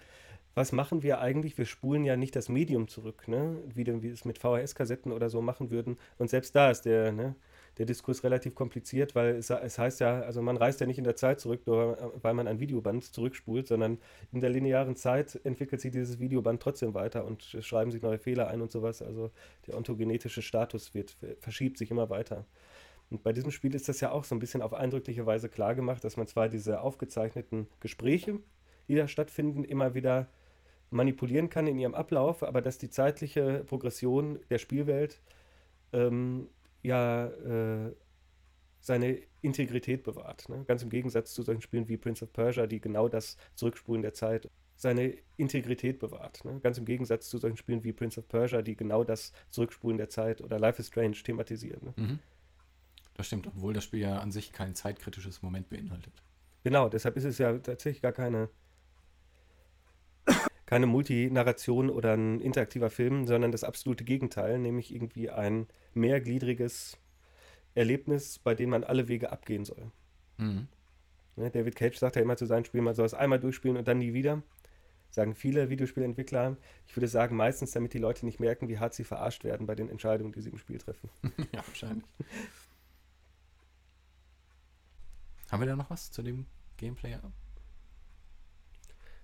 was machen wir eigentlich? Wir spulen ja nicht das Medium zurück, ne? wie, wir es mit VHS-Kassetten oder so machen würden. Und selbst da ist der, ne, der Diskurs relativ kompliziert, weil es, es, heißt ja, also man reist ja nicht in der Zeit zurück, nur weil man ein Videoband zurückspult, sondern in der linearen Zeit entwickelt sich dieses Videoband trotzdem weiter und schreiben sich neue Fehler ein und sowas. Also der ontogenetische Status wird, verschiebt sich immer weiter. Und bei diesem Spiel ist das ja auch so ein bisschen auf eindrückliche Weise klar gemacht, dass man zwar diese aufgezeichneten Gespräche, die da stattfinden, immer wieder manipulieren kann in ihrem Ablauf, aber dass die zeitliche Progression der Spielwelt ähm, ja äh, seine Integrität bewahrt. Ne? Ganz im Gegensatz zu solchen Spielen wie Prince of Persia, die genau das Zurückspulen der Zeit seine Integrität bewahrt. Ne? Ganz im Gegensatz zu solchen Spielen wie Prince of Persia, die genau das Zurückspulen der Zeit oder Life is Strange thematisieren. Ne? Mhm. Das stimmt, obwohl das Spiel ja an sich kein zeitkritisches Moment beinhaltet. Genau, deshalb ist es ja tatsächlich gar keine, keine Multinarration oder ein interaktiver Film, sondern das absolute Gegenteil, nämlich irgendwie ein mehrgliedriges Erlebnis, bei dem man alle Wege abgehen soll. Mhm. Ne, David Cage sagt ja immer zu seinen Spielen, man soll es einmal durchspielen und dann nie wieder. Sagen viele Videospielentwickler. Ich würde sagen, meistens, damit die Leute nicht merken, wie hart sie verarscht werden bei den Entscheidungen, die sie im Spiel treffen. ja, wahrscheinlich. Haben wir da noch was zu dem Gameplay?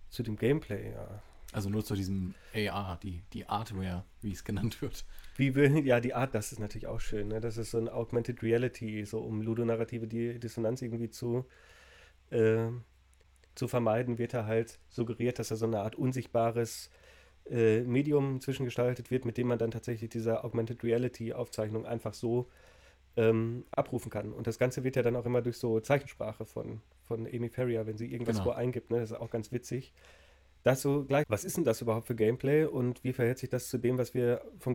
Zu dem Gameplay, ja. Also nur zu diesem AR, die, die Artware, wie es genannt wird. Wie wir, ja, die Art, das ist natürlich auch schön. Ne? Das ist so ein Augmented Reality, so um ludonarrative Dissonanz irgendwie zu, äh, zu vermeiden, wird er halt suggeriert, dass er so eine Art unsichtbares äh, Medium zwischengestaltet wird, mit dem man dann tatsächlich diese Augmented Reality Aufzeichnung einfach so ähm, abrufen kann. Und das Ganze wird ja dann auch immer durch so Zeichensprache von, von Amy Ferrier, wenn sie irgendwas Genau. wo eingibt. Ne? Das ist auch ganz witzig. So gleich, was ist denn das überhaupt für Gameplay und wie verhält sich das zu dem, was wir von.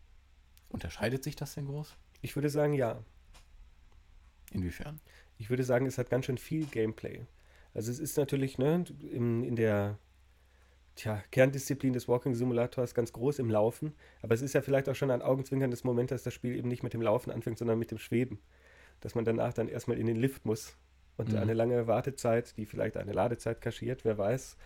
Unterscheidet sich das denn groß? Ich würde sagen, ja. Inwiefern? Ich würde sagen, es hat ganz schön viel Gameplay. Also es ist natürlich ne, in, in der tja, Kerndisziplin des Walking Simulators ganz groß im Laufen, aber es ist ja vielleicht auch schon ein augenzwinkerndes Moment, dass das Spiel eben nicht mit dem Laufen anfängt, sondern mit dem Schweben. Dass man danach dann erstmal in den Lift muss und Mhm. eine lange Wartezeit, die vielleicht eine Ladezeit kaschiert, wer weiß,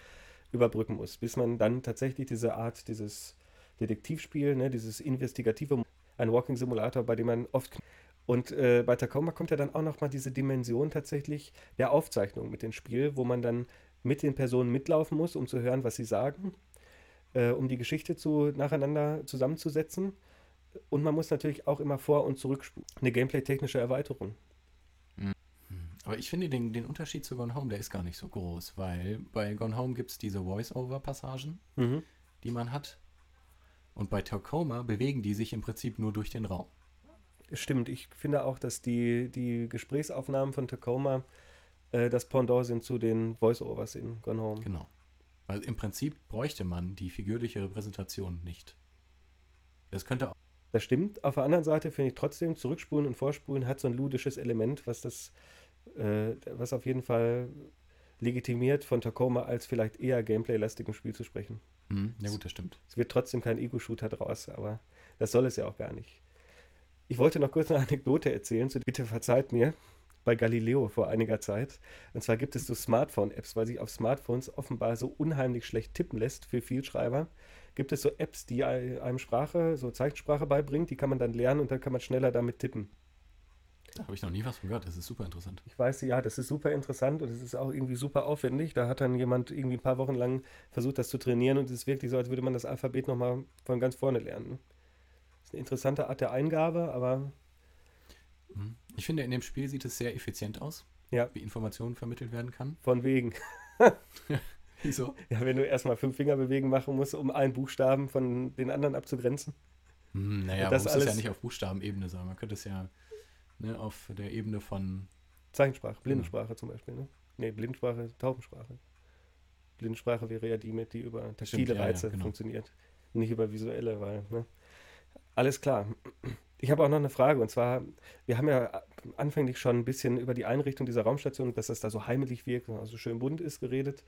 überbrücken muss, bis man dann tatsächlich diese Art, dieses Detektivspiel, ne, dieses investigative, ein Walking Simulator, bei dem man oft und äh, bei Tacoma kommt ja dann auch nochmal diese Dimension tatsächlich der Aufzeichnung mit dem Spiel, wo man dann mit den Personen mitlaufen muss, um zu hören, was sie sagen, äh, um die Geschichte zu, nacheinander zusammenzusetzen. Und man muss natürlich auch immer vor- und zurückspulen. Eine gameplay-technische Erweiterung. Aber ich finde den, den Unterschied zu Gone Home, der ist gar nicht so groß, weil bei Gone Home gibt es diese Voice-Over-Passagen, die man hat. Und bei Tacoma bewegen die sich im Prinzip nur durch den Raum. Stimmt, ich finde auch, dass die, die Gesprächsaufnahmen von Tacoma äh, das Pendant sind zu den Voice-Overs in Gone Home. Genau. Weil im Prinzip bräuchte man die figürliche Repräsentation nicht. Das könnte auch. Das stimmt. Auf der anderen Seite finde ich trotzdem, Zurückspulen und Vorspulen hat so ein ludisches Element, was das, äh, was auf jeden Fall legitimiert, von Tacoma als vielleicht eher gameplay-lastigem Spiel zu sprechen. Hm, ja, gut, das stimmt. Es wird trotzdem kein Ego-Shooter draus, aber das soll es ja auch gar nicht. Ich wollte noch kurz eine Anekdote erzählen, zu, bitte verzeiht mir, bei Galileo vor einiger Zeit. Und zwar gibt es so Smartphone-Apps, weil sich auf Smartphones offenbar so unheimlich schlecht tippen lässt für Vielschreiber. Gibt es so Apps, die einem Sprache, so Zeichensprache beibringt, die kann man dann lernen und dann kann man schneller damit tippen. Da habe ich noch nie was von gehört. Das ist super interessant. Ich weiß, ja, das ist super interessant und es ist auch irgendwie super aufwendig. Da hat dann jemand irgendwie ein paar Wochen lang versucht, das zu trainieren und es ist wirklich so, als würde man das Alphabet nochmal von ganz vorne lernen. Das ist eine interessante Art der Eingabe, aber Hm. Ich finde, in dem Spiel sieht es sehr effizient aus, Ja. wie Informationen vermittelt werden kann. von wegen. Wieso? Ja, wenn du erstmal fünf Finger bewegen machen musst, um einen Buchstaben von den anderen abzugrenzen. Hm, naja, Das man muss es ja alles- nicht auf Buchstabenebene sagen. Man könnte es ja ne, auf der Ebene von. Zeichensprache, Blindensprache zum Beispiel, ne? Nee, Blindensprache, Taubensprache. Blindensprache wäre ja die, mit die über taktile ja, ja, Reize genau. funktioniert. Nicht über visuelle, weil, ne? Alles klar. Ich habe auch noch eine Frage und zwar, wir haben ja anfänglich schon ein bisschen über die Einrichtung dieser Raumstation, dass das da so heimelig wirkt und also schön bunt ist, geredet.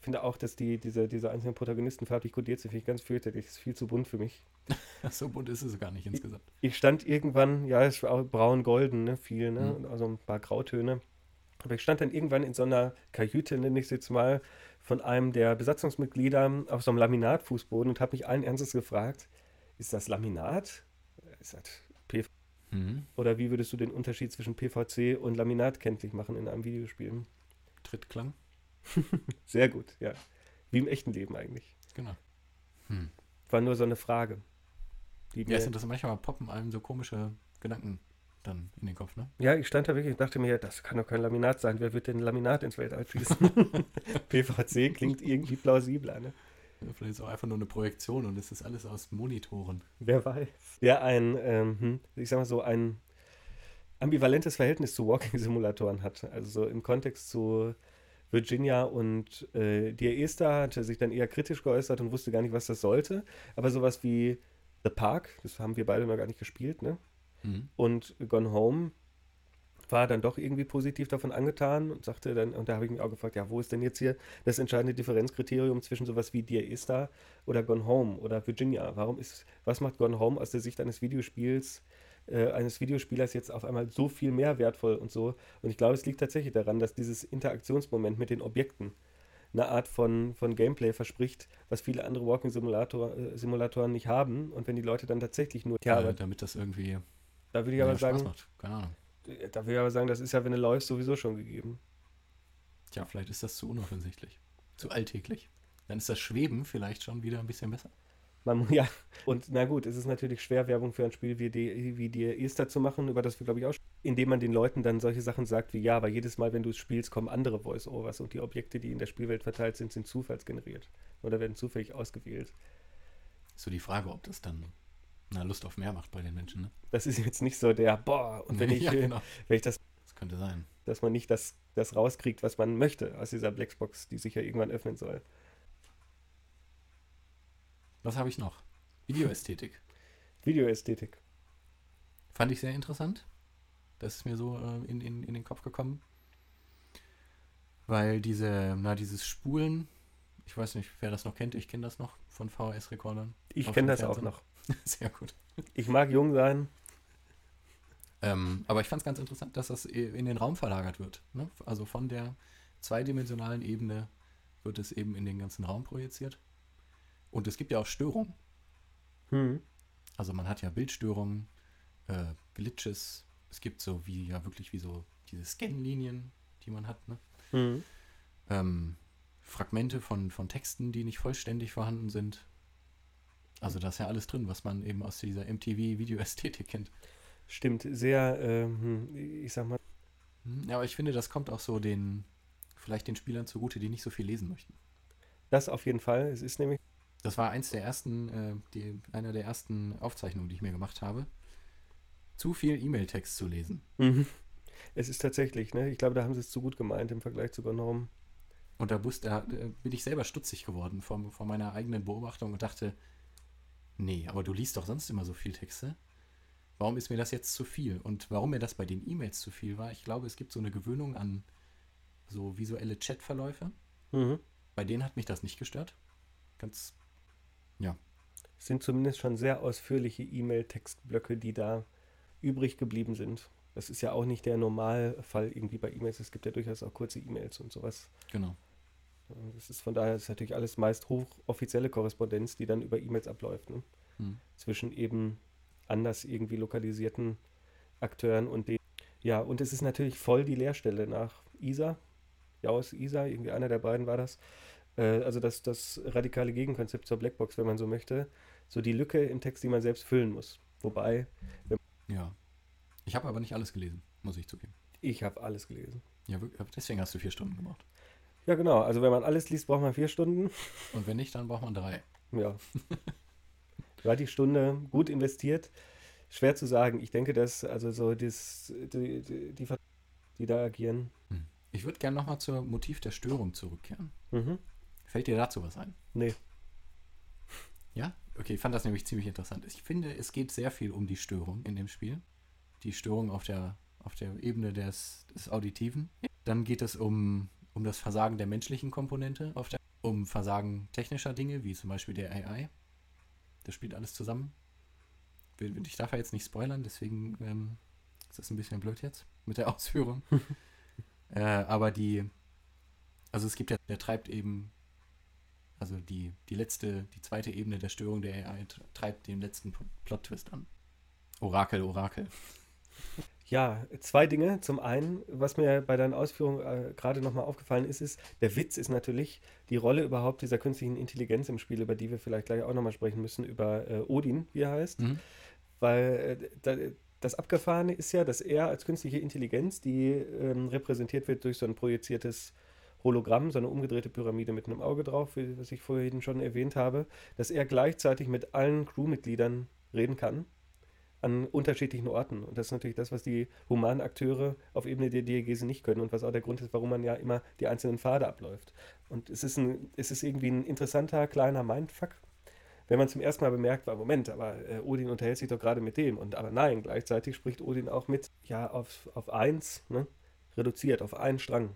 Ich finde auch, dass die, diese, diese einzelnen Protagonisten farblich kodiert sind, finde ich ganz fürchterlich. Das ist viel zu bunt für mich. So bunt ist es gar nicht insgesamt. Ich stand irgendwann, ja, es war auch braun-golden, ne, viel, ne, Mhm. also ein paar Grautöne. Aber ich stand dann irgendwann in so einer Kajüte, nenne ich es jetzt mal, von einem der Besatzungsmitglieder auf so einem Laminatfußboden und habe mich allen Ernstes gefragt, ist das Laminat? Ist das PV Mhm. oder wie würdest du den Unterschied zwischen PVC und Laminat kenntlich machen in einem Videospiel? Trittklang. Sehr gut, ja. Wie im echten Leben eigentlich. Genau. Hm. War nur so eine Frage. Die Ja, ist interessant. Manchmal poppen einem so komische Gedanken dann in den Kopf, ne? Ja, ich stand da wirklich und dachte mir, das kann doch kein Laminat sein. Wer wird denn Laminat ins Weltall schießen? PVC klingt irgendwie plausibler, ne? Ja, Vielleicht ist es auch einfach nur eine Projektion und es ist alles aus Monitoren. Wer weiß. Ja, ein, ähm, hm, ich sag mal so, ein ambivalentes Verhältnis zu Walking-Simulatoren hat. Also so im Kontext zu Virginia und äh, Dear Esther hatte sich dann eher kritisch geäußert und wusste gar nicht, was das sollte. Aber sowas wie The Park, das haben wir beide noch gar nicht gespielt, ne? Mhm. und Gone Home war dann doch irgendwie positiv davon angetan und sagte dann, und da habe ich mich auch gefragt, ja, wo ist denn jetzt hier das entscheidende Differenzkriterium zwischen sowas wie Dear Esther oder Gone Home oder Virginia? Warum ist, was macht Gone Home aus der Sicht eines Videospiels, äh, eines Videospielers jetzt auf einmal so viel mehr wertvoll und so? Und ich glaube, es liegt tatsächlich daran, dass dieses Interaktionsmoment mit den Objekten eine Art von, von Gameplay verspricht, was viele andere Walking-Simulatoren äh, Simulatoren nicht haben. Und wenn die Leute dann tatsächlich nur, ja, äh, damit das irgendwie da würde ich aber sagen, macht. Keine Ahnung. da will ich aber sagen, das ist ja, wenn du läufst, sowieso schon gegeben. Tja, vielleicht ist das zu unoffensichtlich. Zu alltäglich. Dann ist das Schweben vielleicht schon wieder ein bisschen besser. Man, ja, und na gut, es ist natürlich schwer, Werbung für ein Spiel wie die, wie die Esther zu machen, über das wir, glaube ich, auch indem man den Leuten dann solche Sachen sagt wie, ja, aber jedes Mal, wenn du es spielst, kommen andere Voice-Overs und die Objekte, die in der Spielwelt verteilt sind, sind zufallsgeneriert oder werden zufällig ausgewählt. Ist so die Frage, ob das dann Na, Lust auf mehr macht bei den Menschen, ne? Das ist jetzt nicht so der, boah, und wenn ich, ja, genau. wenn ich das, Das könnte sein. dass man nicht das, das rauskriegt, was man möchte aus dieser Blackbox, die sich ja irgendwann öffnen soll. Was habe ich noch? Videoästhetik. Videoästhetik. Fand ich sehr interessant. Das ist mir so äh, in, in, in den Kopf gekommen. Weil diese, na, dieses Spulen, ich weiß nicht, wer das noch kennt, ich kenne das noch von VHS-Rekordern. Ich kenne das auch Fernsehen. noch. Sehr gut. Ich mag jung sein. Ähm, aber ich fand es ganz interessant, dass das in den Raum verlagert wird. Ne? Also von der zweidimensionalen Ebene wird es eben in den ganzen Raum projiziert. Und es gibt ja auch Störungen. Hm. Also man hat ja Bildstörungen, äh, Glitches. Es gibt so wie, ja wirklich wie so diese Scan-Linien, die man hat. Ne? Hm. Ähm, Fragmente von, von Texten, die nicht vollständig vorhanden sind. Also da ist ja alles drin, was man eben aus dieser MTV-Videoästhetik kennt. Stimmt, sehr, ähm, ich sag mal, Hm, Ja, aber ich finde, das kommt auch so den, vielleicht den Spielern zugute, die nicht so viel lesen möchten. das auf jeden Fall. Es ist nämlich, Das war eins der ersten, äh, die, einer der ersten Aufzeichnungen, die ich mir gemacht habe. Zu viel E-Mail-Text zu lesen. mhm. es ist tatsächlich, ne? Ich glaube, da haben sie es zu gut gemeint im Vergleich zu Gonorm. Und da, wusste, da äh, bin ich selber stutzig geworden vor, vor meiner eigenen Beobachtung und dachte, nee, aber du liest doch sonst immer so viel Texte. Warum ist mir das jetzt zu viel? Und warum mir das bei den E-Mails zu viel war, ich glaube, es gibt so eine Gewöhnung an so visuelle Chatverläufe. Mhm. Bei denen hat mich das nicht gestört. Ganz, Es sind zumindest schon sehr ausführliche E-Mail-Textblöcke, die da übrig geblieben sind. Das ist ja auch nicht der Normalfall irgendwie bei E-Mails. Es gibt ja durchaus auch kurze E-Mails und sowas. genau. Das ist von daher das ist natürlich alles meist hochoffizielle Korrespondenz, die dann über E-Mails abläuft. Ne? Hm. Zwischen eben anders irgendwie lokalisierten Akteuren und den. Ja, und es ist natürlich voll die Leerstelle nach Isa. Jaus Isa, irgendwie einer der beiden war das. Äh, also das, das radikale Gegenkonzept zur Blackbox, wenn man so möchte. So die Lücke im Text, die man selbst füllen muss. Wobei, Ja. Ich habe aber nicht alles gelesen, muss ich zugeben. ich habe alles gelesen. Ja, deswegen hast du vier Stunden gebraucht. Ja, genau. Also wenn man alles liest, braucht man vier Stunden. Und wenn nicht, dann braucht man drei. Ja. War die Stunde gut investiert? Schwer zu sagen. Ich denke, dass also so das, die, die, die, die da agieren. Ich würde gerne nochmal zur Motiv der Störung zurückkehren. Mhm. Fällt dir dazu was ein? Nee. Ja? Okay, ich fand das nämlich ziemlich interessant. Ich finde, es geht sehr viel um die Störung in dem Spiel. Die Störung auf der, auf der Ebene des, des Auditiven. Dann geht es um, um das Versagen der menschlichen Komponente, auf der, um Versagen technischer Dinge, wie zum Beispiel der AI. Das spielt alles zusammen. Ich darf ja jetzt nicht spoilern, deswegen ähm, ist das ein bisschen blöd jetzt mit der Ausführung. äh, aber die, also es gibt ja, der treibt eben also die, die letzte, die zweite Ebene der Störung der AI treibt den letzten Plot-Twist an. Orakel, Orakel. Ja, zwei Dinge. Zum einen, was mir bei deinen Ausführungen äh, gerade nochmal aufgefallen ist, ist, der Witz ist natürlich die Rolle überhaupt dieser künstlichen Intelligenz im Spiel, über die wir vielleicht gleich auch nochmal sprechen müssen, über äh, Odin, wie er heißt. Mhm. Weil äh, da, das Abgefahrene ist ja, dass er als künstliche Intelligenz, die ähm, repräsentiert wird durch so ein projiziertes Hologramm, so eine umgedrehte Pyramide mit einem Auge drauf, wie, was ich vorhin schon erwähnt habe, dass er gleichzeitig mit allen Crewmitgliedern reden kann an unterschiedlichen Orten. Und das ist natürlich das, was die humanen Akteure auf Ebene der Diagese nicht können und was auch der Grund ist, warum man ja immer die einzelnen Pfade abläuft. Und es ist, ein, es ist irgendwie ein interessanter kleiner Mindfuck, wenn man zum ersten Mal bemerkt, war, Moment, aber äh, Odin unterhält sich doch gerade mit dem. Und aber nein, gleichzeitig spricht Odin auch mit, ja, auf, auf eins, ne? reduziert, auf einen Strang,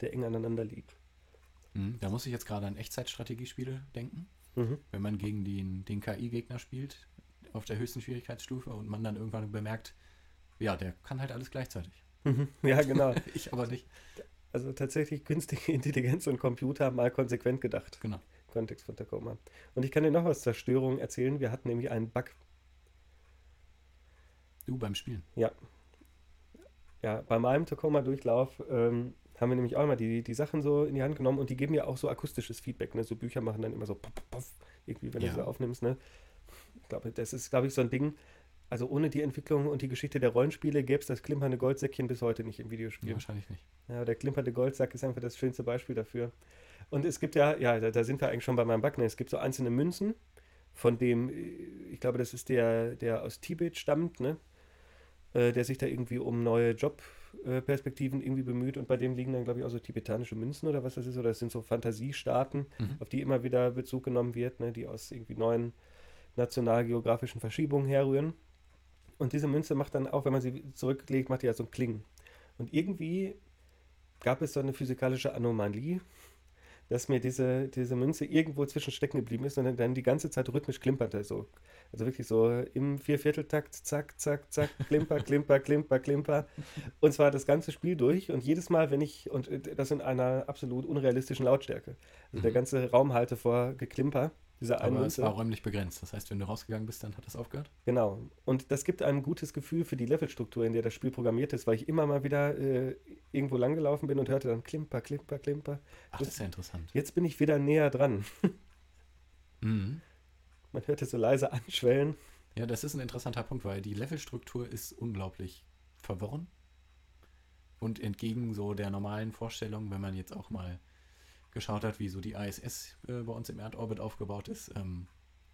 der eng aneinander liegt. Mhm. Da muss ich jetzt gerade an Echtzeitstrategiespiele denken. Mhm. Wenn man gegen den, den KI-Gegner spielt, auf der höchsten Schwierigkeitsstufe und man dann irgendwann bemerkt, ja, der kann halt alles gleichzeitig. ja, genau. ich aber nicht. Also tatsächlich künstliche Intelligenz und Computer mal konsequent gedacht. Genau. Kontext von Tacoma. Und ich kann dir noch was zur Störung erzählen. Wir hatten nämlich einen Bug. Du beim Spielen. Ja. Ja, bei meinem Tacoma-Durchlauf ähm, haben wir nämlich auch immer die, die Sachen so in die Hand genommen und die geben ja auch so akustisches Feedback. Ne? So Bücher machen dann immer so puff, puff, irgendwie, wenn Ja. du sie aufnimmst. Ne? Ich glaube, das ist, glaube ich, so ein Ding. Also ohne die Entwicklung und die Geschichte der Rollenspiele gäbe es das klimpernde Goldsäckchen bis heute nicht im Videospiel. Ja, wahrscheinlich nicht. Ja, der klimpernde Goldsack ist einfach das schönste Beispiel dafür. Und es gibt ja, ja, da, da sind wir eigentlich schon bei meinem Bug. Ne? Es gibt so einzelne Münzen von dem, äh, ich glaube, das ist der, der aus Tibet stammt, ne? Äh, der sich da irgendwie um neue Jobperspektiven irgendwie bemüht und bei dem liegen dann, glaube ich, auch so tibetanische Münzen oder was das ist, oder das sind so Fantasiestaaten, Mhm. auf die immer wieder Bezug genommen wird, ne? die aus irgendwie neuen nationalgeografischen Verschiebungen herrühren. Und diese Münze macht dann auch, wenn man sie zurücklegt, macht die ja so ein Klingen. Und irgendwie gab es so eine physikalische Anomalie, dass mir diese, diese Münze irgendwo zwischen stecken geblieben ist und dann, dann die ganze Zeit rhythmisch klimperte. So. Also wirklich so im Viervierteltakt, zack, zack, zack, klimper, klimper, klimper, klimper. Und zwar das ganze Spiel durch und jedes Mal, wenn ich, und äh, das in einer absolut unrealistischen Lautstärke. Also der Mhm. ganze Raum halte vor Geklimper, einen Aber es war räumlich begrenzt. Das heißt, wenn du rausgegangen bist, dann hat das aufgehört. Genau. Und das gibt einem ein gutes Gefühl für die Levelstruktur, in der das Spiel programmiert ist, weil ich immer mal wieder äh, irgendwo langgelaufen bin und hörte dann Klimper, Klimper, Klimper. Ach, Das- das ist ja interessant. Jetzt bin ich wieder näher dran. Mhm. Man hört es so leise anschwellen. Ja, das ist ein interessanter Punkt, weil die Levelstruktur ist unglaublich verworren. Und entgegen so der normalen Vorstellung, wenn man jetzt auch mal geschaut hat, wie so die ISS äh, bei uns im Erdorbit aufgebaut ist, ähm,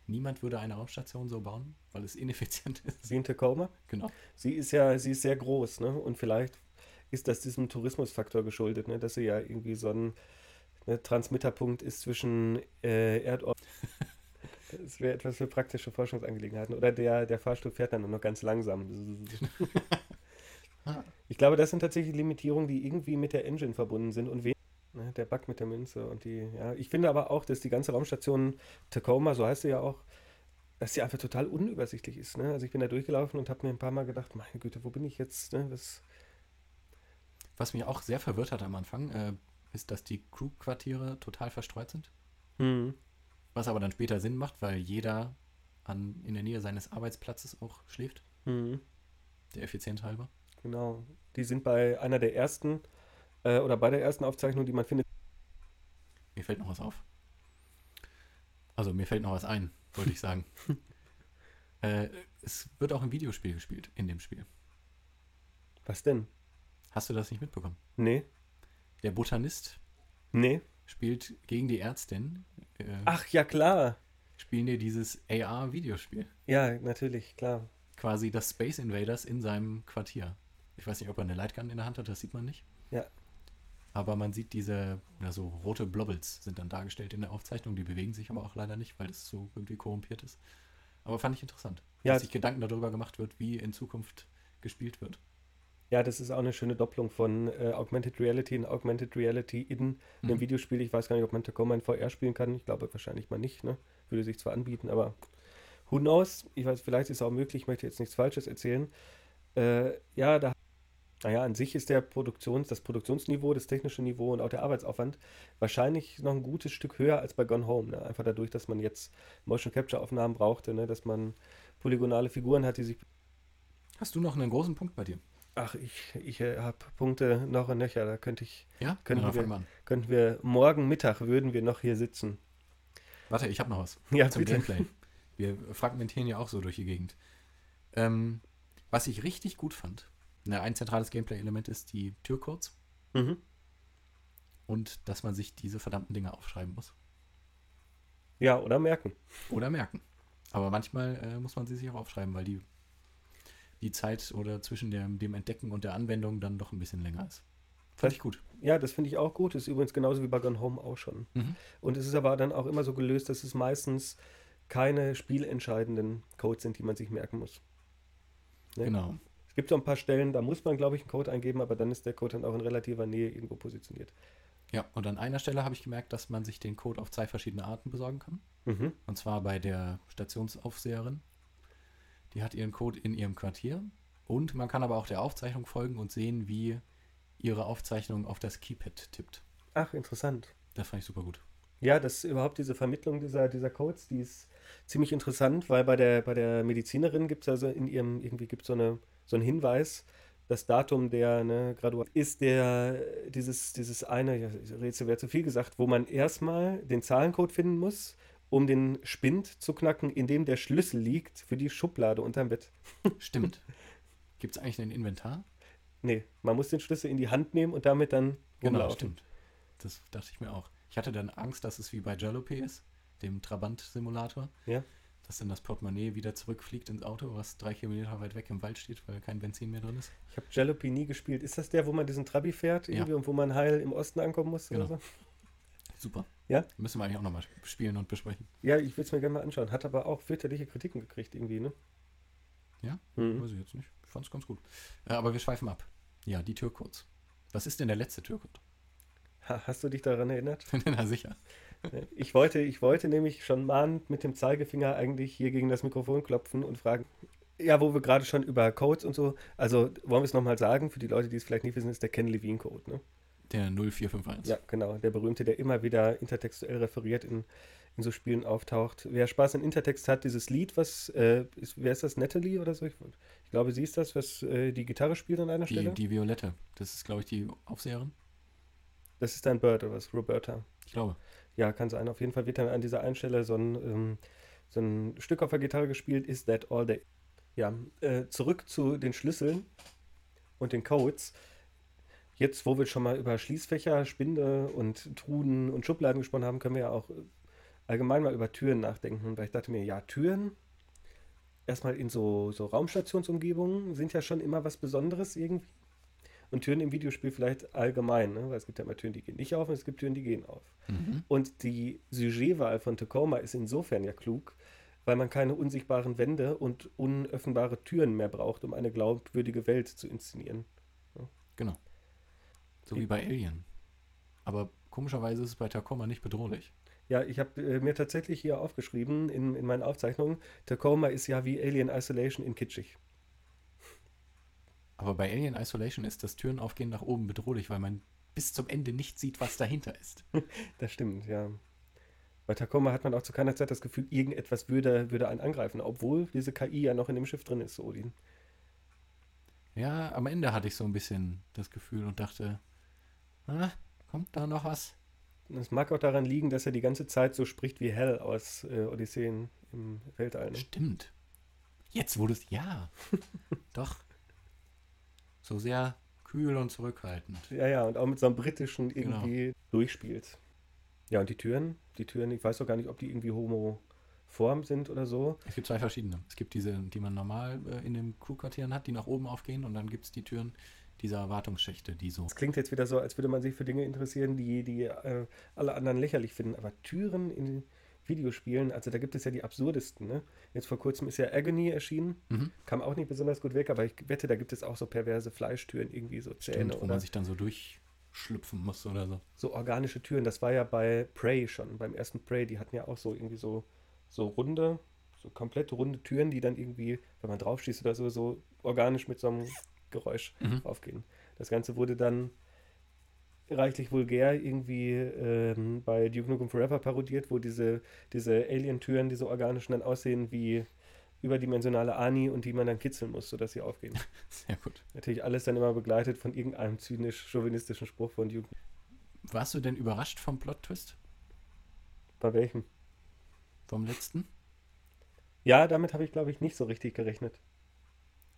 niemand würde eine Raumstation so bauen, weil es ineffizient ist. Sie in Tacoma. Genau. Sie ist ja, sie ist sehr groß, ne? Und vielleicht ist das diesem Tourismusfaktor geschuldet, ne? Dass sie ja irgendwie so ein ne, Transmitterpunkt ist zwischen äh, Erdorbit. Das wäre etwas für praktische Forschungsangelegenheiten. Oder der, der Fahrstuhl fährt dann nur noch ganz langsam. Ich glaube, das sind tatsächlich Limitierungen, die irgendwie mit der Engine verbunden sind und wen ne, der Bug mit der Münze und die, ja. Ich finde aber auch, dass die ganze Raumstation Tacoma, so heißt sie ja auch, dass sie einfach total unübersichtlich ist. Ne? Also ich bin da durchgelaufen und habe mir ein paar Mal gedacht, meine Güte, wo bin ich jetzt? Ne? Was, Was mich auch sehr verwirrt hat am Anfang, äh, ist, dass die Crew-Quartiere total verstreut sind. hm. Was aber dann später Sinn macht, weil jeder an, in der Nähe seines Arbeitsplatzes auch schläft, Hm. der Effizienz halber. Genau. Die sind bei einer der ersten äh, oder bei der ersten Aufzeichnung, die man findet. Mir fällt noch was auf. Also mir fällt noch was ein, wollte ich sagen. äh, es wird auch ein Videospiel gespielt in dem Spiel. Was denn? Hast du das nicht mitbekommen? Nee. Der Botanist Nee. spielt gegen die Ärztin. Äh, Ach ja, klar. Spielen dir dieses AR-Videospiel. Ja, natürlich, klar. Quasi das Space Invaders in seinem Quartier. Ich weiß nicht, ob er eine Lightgun in der Hand hat, das sieht man nicht. Ja. Aber man sieht diese, ja, so rote Blobbles sind dann dargestellt in der Aufzeichnung. Die bewegen sich aber auch leider nicht, weil das so irgendwie korrumpiert ist. Aber fand ich interessant, Ja. dass sich Gedanken darüber gemacht wird, wie in Zukunft gespielt wird. Ja, das ist auch eine schöne Doppelung von äh, Augmented Reality und Augmented Reality in einem Mhm. Videospiel. Ich weiß gar nicht, ob man Tacoma in VR spielen kann. Ich glaube wahrscheinlich mal nicht. Ne? Würde sich zwar anbieten, aber who knows? Ich weiß, vielleicht ist es auch möglich. Ich möchte jetzt nichts Falsches erzählen. Äh, ja, da, naja, an sich ist der Produktions, das Produktionsniveau, das technische Niveau und auch der Arbeitsaufwand wahrscheinlich noch ein gutes Stück höher als bei Gone Home. Ne? Einfach dadurch, dass man jetzt Motion Capture Aufnahmen brauchte, ne? dass man polygonale Figuren hat, die sich Hast du noch einen großen Punkt bei dir? Ach, ich, ich äh, habe Punkte noch und nöcher. Da könnte ich, Ja? Dann wir- könnten wir morgen Mittag würden wir noch hier sitzen. Warte, ich habe noch was. Ja, zum bitte. Gameplay. Wir fragmentieren ja auch so durch die Gegend. Ähm, was ich richtig gut fand, na, ein zentrales Gameplay-Element ist die Türcodes Mhm. und dass man sich diese verdammten Dinge aufschreiben muss. Ja, oder merken. Oder merken. Aber manchmal äh, muss man sie sich auch aufschreiben, weil die, die Zeit oder zwischen dem, dem Entdecken und der Anwendung dann doch ein bisschen länger ist. Fand ich gut. Ja, das finde ich auch gut. Ist übrigens genauso wie bei Gone Home auch schon. Mhm. Und es ist aber dann auch immer so gelöst, dass es meistens keine spielentscheidenden Codes sind, die man sich merken muss. Ne? Genau. Es gibt so ein paar Stellen, da muss man, glaube ich, einen Code eingeben, aber dann ist der Code dann auch in relativer Nähe irgendwo positioniert. Ja, und an einer Stelle habe ich gemerkt, dass man sich den Code auf zwei verschiedene Arten besorgen kann. Mhm. Und zwar bei der Stationsaufseherin. Die hat ihren Code in ihrem Quartier. Und man kann aber auch der Aufzeichnung folgen und sehen, wie ihre Aufzeichnung auf das Keypad tippt. Ach, interessant. Das fand ich super gut. Ja, das überhaupt diese Vermittlung dieser, dieser Codes, die ist ziemlich interessant, weil bei der, bei der Medizinerin gibt es also in ihrem, irgendwie gibt es so, eine, so einen Hinweis, das Datum der ne, Graduation ist der, dieses, dieses eine, ja, Rätsel wäre zu viel gesagt, wo man erstmal den Zahlencode finden muss, um den Spind zu knacken, in dem der Schlüssel liegt für die Schublade unterm Bett. Stimmt. Gibt es eigentlich ein Inventar? Nee, man muss den Schlüssel in die Hand nehmen und damit dann Genau, rumlaufen. stimmt. Das dachte ich mir auch. Ich hatte dann Angst, dass es wie bei Jalopy ist, dem Trabant-Simulator. Ja. Dass dann das Portemonnaie wieder zurückfliegt ins Auto, was drei Kilometer weit weg im Wald steht, weil kein Benzin mehr drin ist. Ich habe Jalopy nie gespielt. Ist das der, wo man diesen Trabi fährt irgendwie Ja. und wo man heil im Osten ankommen muss? Genau. Oder so? Super. Ja? Müssen wir eigentlich auch nochmal spielen und besprechen. Ja, ich will es mir gerne mal anschauen. Hat aber auch fürchterliche Kritiken gekriegt irgendwie, ne? Ja? Mhm. Weiß ich jetzt nicht. Ich fand es ganz gut. Äh, aber wir schweifen ab. Ja, die Türcodes. Was ist denn der letzte Türcode? Ha, hast du dich daran erinnert? Na sicher. Ich wollte, ich wollte nämlich schon mahnend mit dem Zeigefinger eigentlich hier gegen das Mikrofon klopfen und fragen. Ja, wo wir gerade schon über Codes und so, also wollen wir es nochmal sagen, für die Leute, die es vielleicht nicht wissen, ist der Ken-Levine-Code, ne? Der 0451. Ja, genau, der berühmte, der immer wieder intertextuell referiert in, in so Spielen auftaucht. Wer Spaß an Intertext hat, dieses Lied, was, äh, ist, wer ist das, Natalie oder so? Ich, ich glaube, sie ist das, was äh, die Gitarre spielt an einer Die, Stelle. die Violette. Das ist, glaube ich, die Aufseherin. Das ist dann Bird oder was, Roberta. Ich glaube. Ja, kann sein. Auf jeden Fall wird dann an dieser einen Stelle so ein, ähm, so ein Stück auf der Gitarre gespielt, Is That All Day? Ja, äh, zurück zu den Schlüsseln und den Codes. Jetzt, wo wir schon mal über Schließfächer, Spinde und Truden und Schubladen gesprochen haben, können wir ja auch äh, allgemein mal über Türen nachdenken. Weil ich dachte mir, ja, Türen, erstmal in so, so Raumstationsumgebungen, sind ja schon immer was Besonderes irgendwie. Und Türen im Videospiel vielleicht allgemein, ne? weil es gibt ja immer Türen, die gehen nicht auf und es gibt Türen, die gehen auf. Mhm. Und die Sujetwahl von Tacoma ist insofern ja klug, weil man keine unsichtbaren Wände und unöffnbare Türen mehr braucht, um eine glaubwürdige Welt zu inszenieren. Genau. So wie bei Alien. Aber komischerweise ist es bei Tacoma nicht bedrohlich. Ja, ich habe äh, mir tatsächlich hier aufgeschrieben in, in meinen Aufzeichnungen, Tacoma ist ja wie Alien Isolation in kitschig. Aber bei Alien Isolation ist das Türen aufgehen nach oben bedrohlich, weil man bis zum Ende nicht sieht, was dahinter ist. Das stimmt, ja. Bei Tacoma hat man auch zu keiner Zeit das Gefühl, irgendetwas würde, würde einen angreifen, obwohl diese KI ja noch in dem Schiff drin ist, so Odin. Ja, am Ende hatte ich so ein bisschen das Gefühl und dachte, ah, kommt da noch was? Es mag auch daran liegen, dass er die ganze Zeit so spricht wie Hell aus äh, Odysseen im Weltall. Ne? Stimmt. Jetzt wurde es, ja, doch. So sehr kühl und zurückhaltend. Ja, ja, und auch mit so einem britischen Genau. irgendwie durchspielt. Ja, und die Türen, die Türen, ich weiß doch gar nicht, ob die irgendwie homoform sind oder so. Es gibt zwei verschiedene. Es gibt diese, die man normal äh, in den Crewquartieren hat, die nach oben aufgehen und dann gibt es die Türen dieser Erwartungsschächte, die so. Es klingt jetzt wieder so, als würde man sich für Dinge interessieren, die, die äh, alle anderen lächerlich finden. Aber Türen in Videospielen, also da gibt es ja die absurdesten. Ne? Jetzt vor kurzem ist ja Agony erschienen, Mhm. kam auch nicht besonders gut weg, aber ich wette, da gibt es auch so perverse Fleischtüren, irgendwie so Zähne Stimmt, wo oder man sich dann so durchschlüpfen muss oder so. so organische Türen. Das war ja bei Prey schon, beim ersten Prey, die hatten ja auch so irgendwie so, so runde, so komplett runde Türen, die dann irgendwie, wenn man drauf schießt oder so, so organisch mit so einem Geräusch Mhm. aufgehen. Das Ganze wurde dann reichlich vulgär irgendwie ähm, bei Duke Nukem Forever parodiert, wo diese, diese Alien-Türen, diese organischen, dann aussehen wie überdimensionale Ani und die man dann kitzeln muss, sodass sie aufgehen. Sehr gut. Natürlich alles dann immer begleitet von irgendeinem zynisch-chauvinistischen Spruch von Duke. Warst du denn überrascht vom Plot-Twist? Bei welchem? Vom letzten? Ja, damit habe ich, glaube ich, nicht so richtig gerechnet.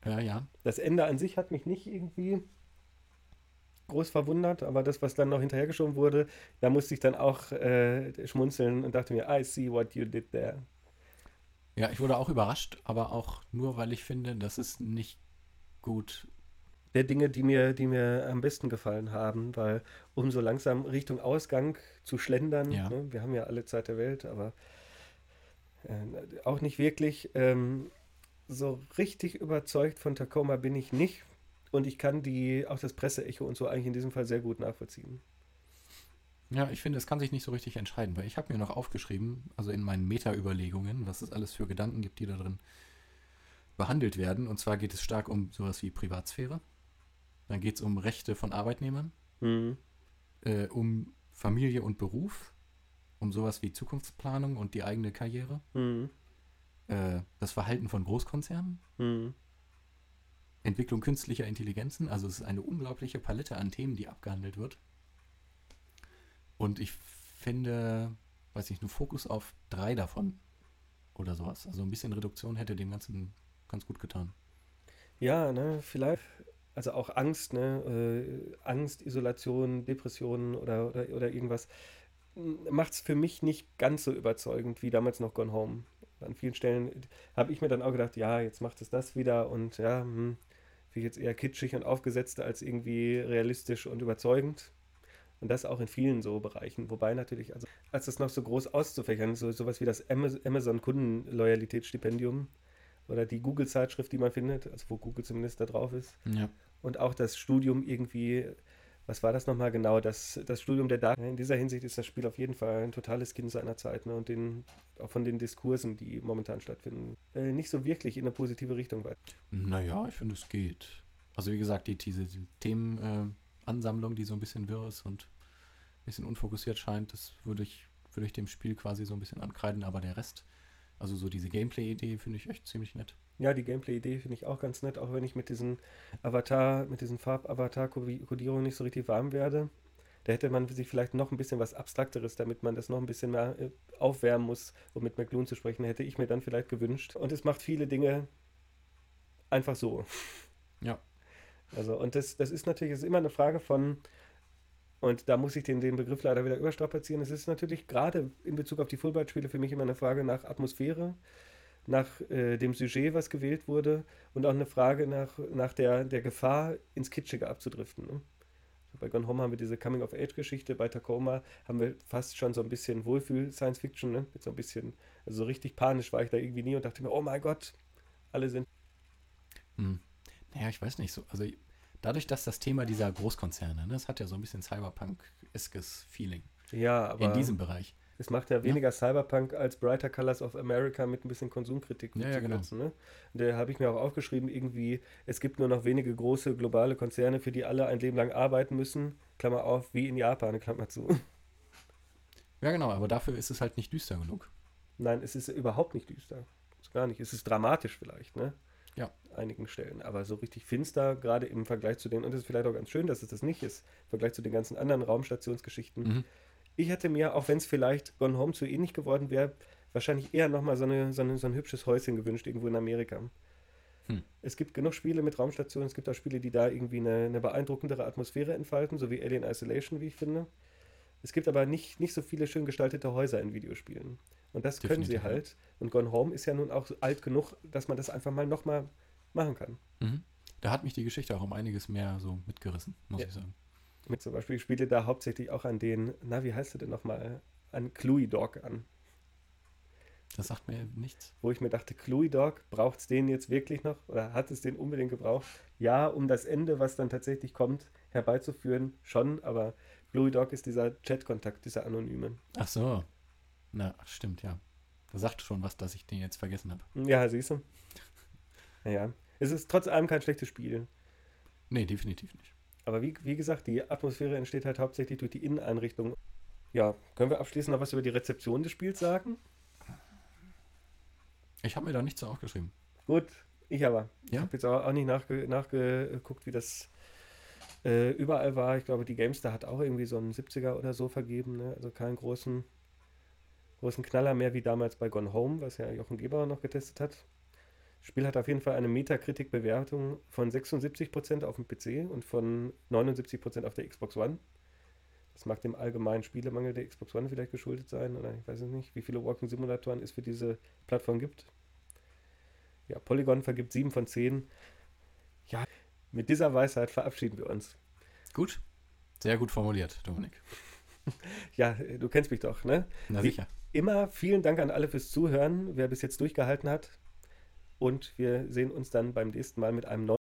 Ja, ja. Das Ende an sich hat mich nicht irgendwie groß verwundert, aber das, was dann noch hinterhergeschoben wurde, da musste ich dann auch äh, schmunzeln und dachte mir, I see what you did there. Ja, ich wurde auch überrascht, aber auch nur, weil ich finde, dass es nicht gut. Der Dinge, die mir, die mir am besten gefallen haben, weil um so langsam Richtung Ausgang zu schlendern, Ja. ne, wir haben ja alle Zeit der Welt, aber äh, auch nicht wirklich. Ähm, so richtig überzeugt von Tacoma bin ich nicht. Und ich kann die, auch das Presseecho und so eigentlich in diesem Fall sehr gut nachvollziehen. Ja, ich finde, es kann sich nicht so richtig entscheiden, weil ich habe mir noch aufgeschrieben, also in meinen Meta-Überlegungen, was es alles für Gedanken gibt, die da drin behandelt werden. Und zwar geht es stark um sowas wie Privatsphäre. Dann geht es um Rechte von Arbeitnehmern, Mhm. äh, um Familie und Beruf, um sowas wie Zukunftsplanung und die eigene Karriere, Mhm. äh, das Verhalten von Großkonzernen, Mhm. Entwicklung künstlicher Intelligenzen. Also es ist eine unglaubliche Palette an Themen, die abgehandelt wird. Und ich finde, weiß nicht, nur Fokus auf drei davon oder sowas. Also ein bisschen Reduktion hätte dem Ganzen ganz gut getan. Ja, ne, vielleicht, also auch Angst, ne, äh, Angst, Isolation, Depressionen oder, oder, oder irgendwas, macht es für mich nicht ganz so überzeugend wie damals noch Gone Home. An vielen Stellen habe ich mir dann auch gedacht, ja, jetzt macht es das wieder und ja, hm, wie jetzt eher kitschig und aufgesetzt als irgendwie realistisch und überzeugend. Und das auch in vielen so Bereichen. Wobei natürlich, also als das noch so groß auszufächern, so sowas wie das Amazon Kundenloyalitätsstipendium oder die Google-Zeitschrift, die man findet, also wo Google zumindest da drauf ist. Ja. Und auch das Studium irgendwie, was war das nochmal genau? Das, das Studium der Daten. In dieser Hinsicht ist das Spiel auf jeden Fall ein totales Kind seiner Zeit ne? und den, auch von den Diskursen, die momentan stattfinden, äh, nicht so wirklich in eine positive Richtung weit. Naja, ich finde, es geht. Also wie gesagt, die, diese die Themenansammlung, äh, die so ein bisschen wirr ist und ein bisschen unfokussiert scheint, das würde ich, würde ich dem Spiel quasi so ein bisschen ankreiden, aber der Rest, also so diese Gameplay-Idee finde ich echt ziemlich nett. Ja, die Gameplay-Idee finde ich auch ganz nett, auch wenn ich mit diesen Avatar, mit diesen Farb-Avatar-Kodierungen nicht so richtig warm werde. Da hätte man sich vielleicht noch ein bisschen was Abstrakteres, damit man das noch ein bisschen mehr äh, aufwärmen muss, um mit McLuhan zu sprechen, hätte ich mir dann vielleicht gewünscht. Und es macht viele Dinge einfach so. Ja. Also, und das, das ist natürlich ist immer eine Frage von, und da muss ich den, den Begriff leider wieder überstrapazieren. Es ist natürlich gerade in Bezug auf die Fullbright-Spiele für mich immer eine Frage nach Atmosphäre nach äh, dem Sujet, was gewählt wurde und auch eine Frage nach, nach der, der Gefahr, ins Kitschige abzudriften. Ne? Bei Gone Home haben wir diese Coming-of-Age-Geschichte, bei Tacoma haben wir fast schon so ein bisschen Wohlfühl-Science-Fiction, ne? mit so ein bisschen, also so richtig panisch war ich da irgendwie nie und dachte mir, oh mein Gott, alle sind. Hm. Naja, ich weiß nicht so, also dadurch, dass das Thema dieser Großkonzerne, ne, das hat ja so ein bisschen Cyberpunk-eskes Feeling. Ja, aber. In diesem Bereich. Es macht ja weniger ja. Cyberpunk als Brighter Colors of America mit ein bisschen Konsumkritik. Ja, ja, genau. ne? Da habe ich mir auch aufgeschrieben, irgendwie, es gibt nur noch wenige große globale Konzerne, für die alle ein Leben lang arbeiten müssen. Klammer auf, wie in Japan, Klammer zu. Ja, genau, aber dafür ist es halt nicht düster genug. Nein, es ist überhaupt nicht düster. Gar nicht. Es ist dramatisch vielleicht, ne? Ja. Einigen Stellen. Aber so richtig finster, gerade im Vergleich zu den, und es ist vielleicht auch ganz schön, dass es das nicht ist, im Vergleich zu den ganzen anderen Raumstationsgeschichten. Mhm ich hätte mir, auch wenn es vielleicht Gone Home zu ähnlich geworden wäre, wahrscheinlich eher nochmal so, eine, so, eine, so ein hübsches Häuschen gewünscht, irgendwo in Amerika. Hm. Es gibt genug Spiele mit Raumstationen, es gibt auch Spiele, die da irgendwie eine, eine, beeindruckendere Atmosphäre entfalten, so wie Alien Isolation, wie ich finde. Es gibt aber nicht, nicht so viele schön gestaltete Häuser in Videospielen. Und das Definitiv. können sie halt. Und Gone Home ist ja nun auch alt genug, dass man das einfach mal nochmal machen kann. Mhm. Da hat mich die Geschichte auch um einiges mehr so mitgerissen, muss ja. ich sagen. Mit zum Beispiel spiele da hauptsächlich auch an den, na, wie heißt du denn nochmal? An Cluey Dog an. Das sagt mir nichts. Wo ich mir dachte, Cluey Dog, braucht es den jetzt wirklich noch? Oder hat es den unbedingt gebraucht? Ja, um das Ende, was dann tatsächlich kommt, herbeizuführen, schon, aber Cluey Dog ist dieser Chatkontakt, dieser Anonyme. Ach so. Na, stimmt, ja. Da sagt schon was, dass ich den jetzt vergessen habe. Ja, siehst du. Naja, es ist trotz allem kein schlechtes Spiel. Nee, definitiv nicht. Aber wie, wie gesagt, die Atmosphäre entsteht halt hauptsächlich durch die Inneneinrichtung. Ja, können wir abschließend noch was über die Rezeption des Spiels sagen? Ich habe mir da nichts aufgeschrieben. Gut, ich aber. Ja? Ich habe jetzt auch, auch nicht nachge nachgeguckt, wie das äh, überall war. Ich glaube, die Gamestar hat auch irgendwie so einen 70er oder so vergeben. Ne? Also keinen großen, großen Knaller mehr wie damals bei Gone Home, was ja Jochen Geber noch getestet hat. Spiel hat auf jeden Fall eine Metakritik-Bewertung von 76% auf dem PC und von 79% auf der Xbox One. Das mag dem allgemeinen Spielemangel der Xbox One vielleicht geschuldet sein oder ich weiß es nicht, wie viele Walking-Simulatoren es für diese Plattform gibt. Ja, Polygon vergibt 7 von 10. Mit dieser Weisheit verabschieden wir uns. Gut. Sehr gut formuliert, Dominik. ja, du kennst mich doch, ne? Na sicher. Wie immer, vielen Dank an alle fürs Zuhören. Wer bis jetzt durchgehalten hat, und wir sehen uns dann beim nächsten Mal mit einem neuen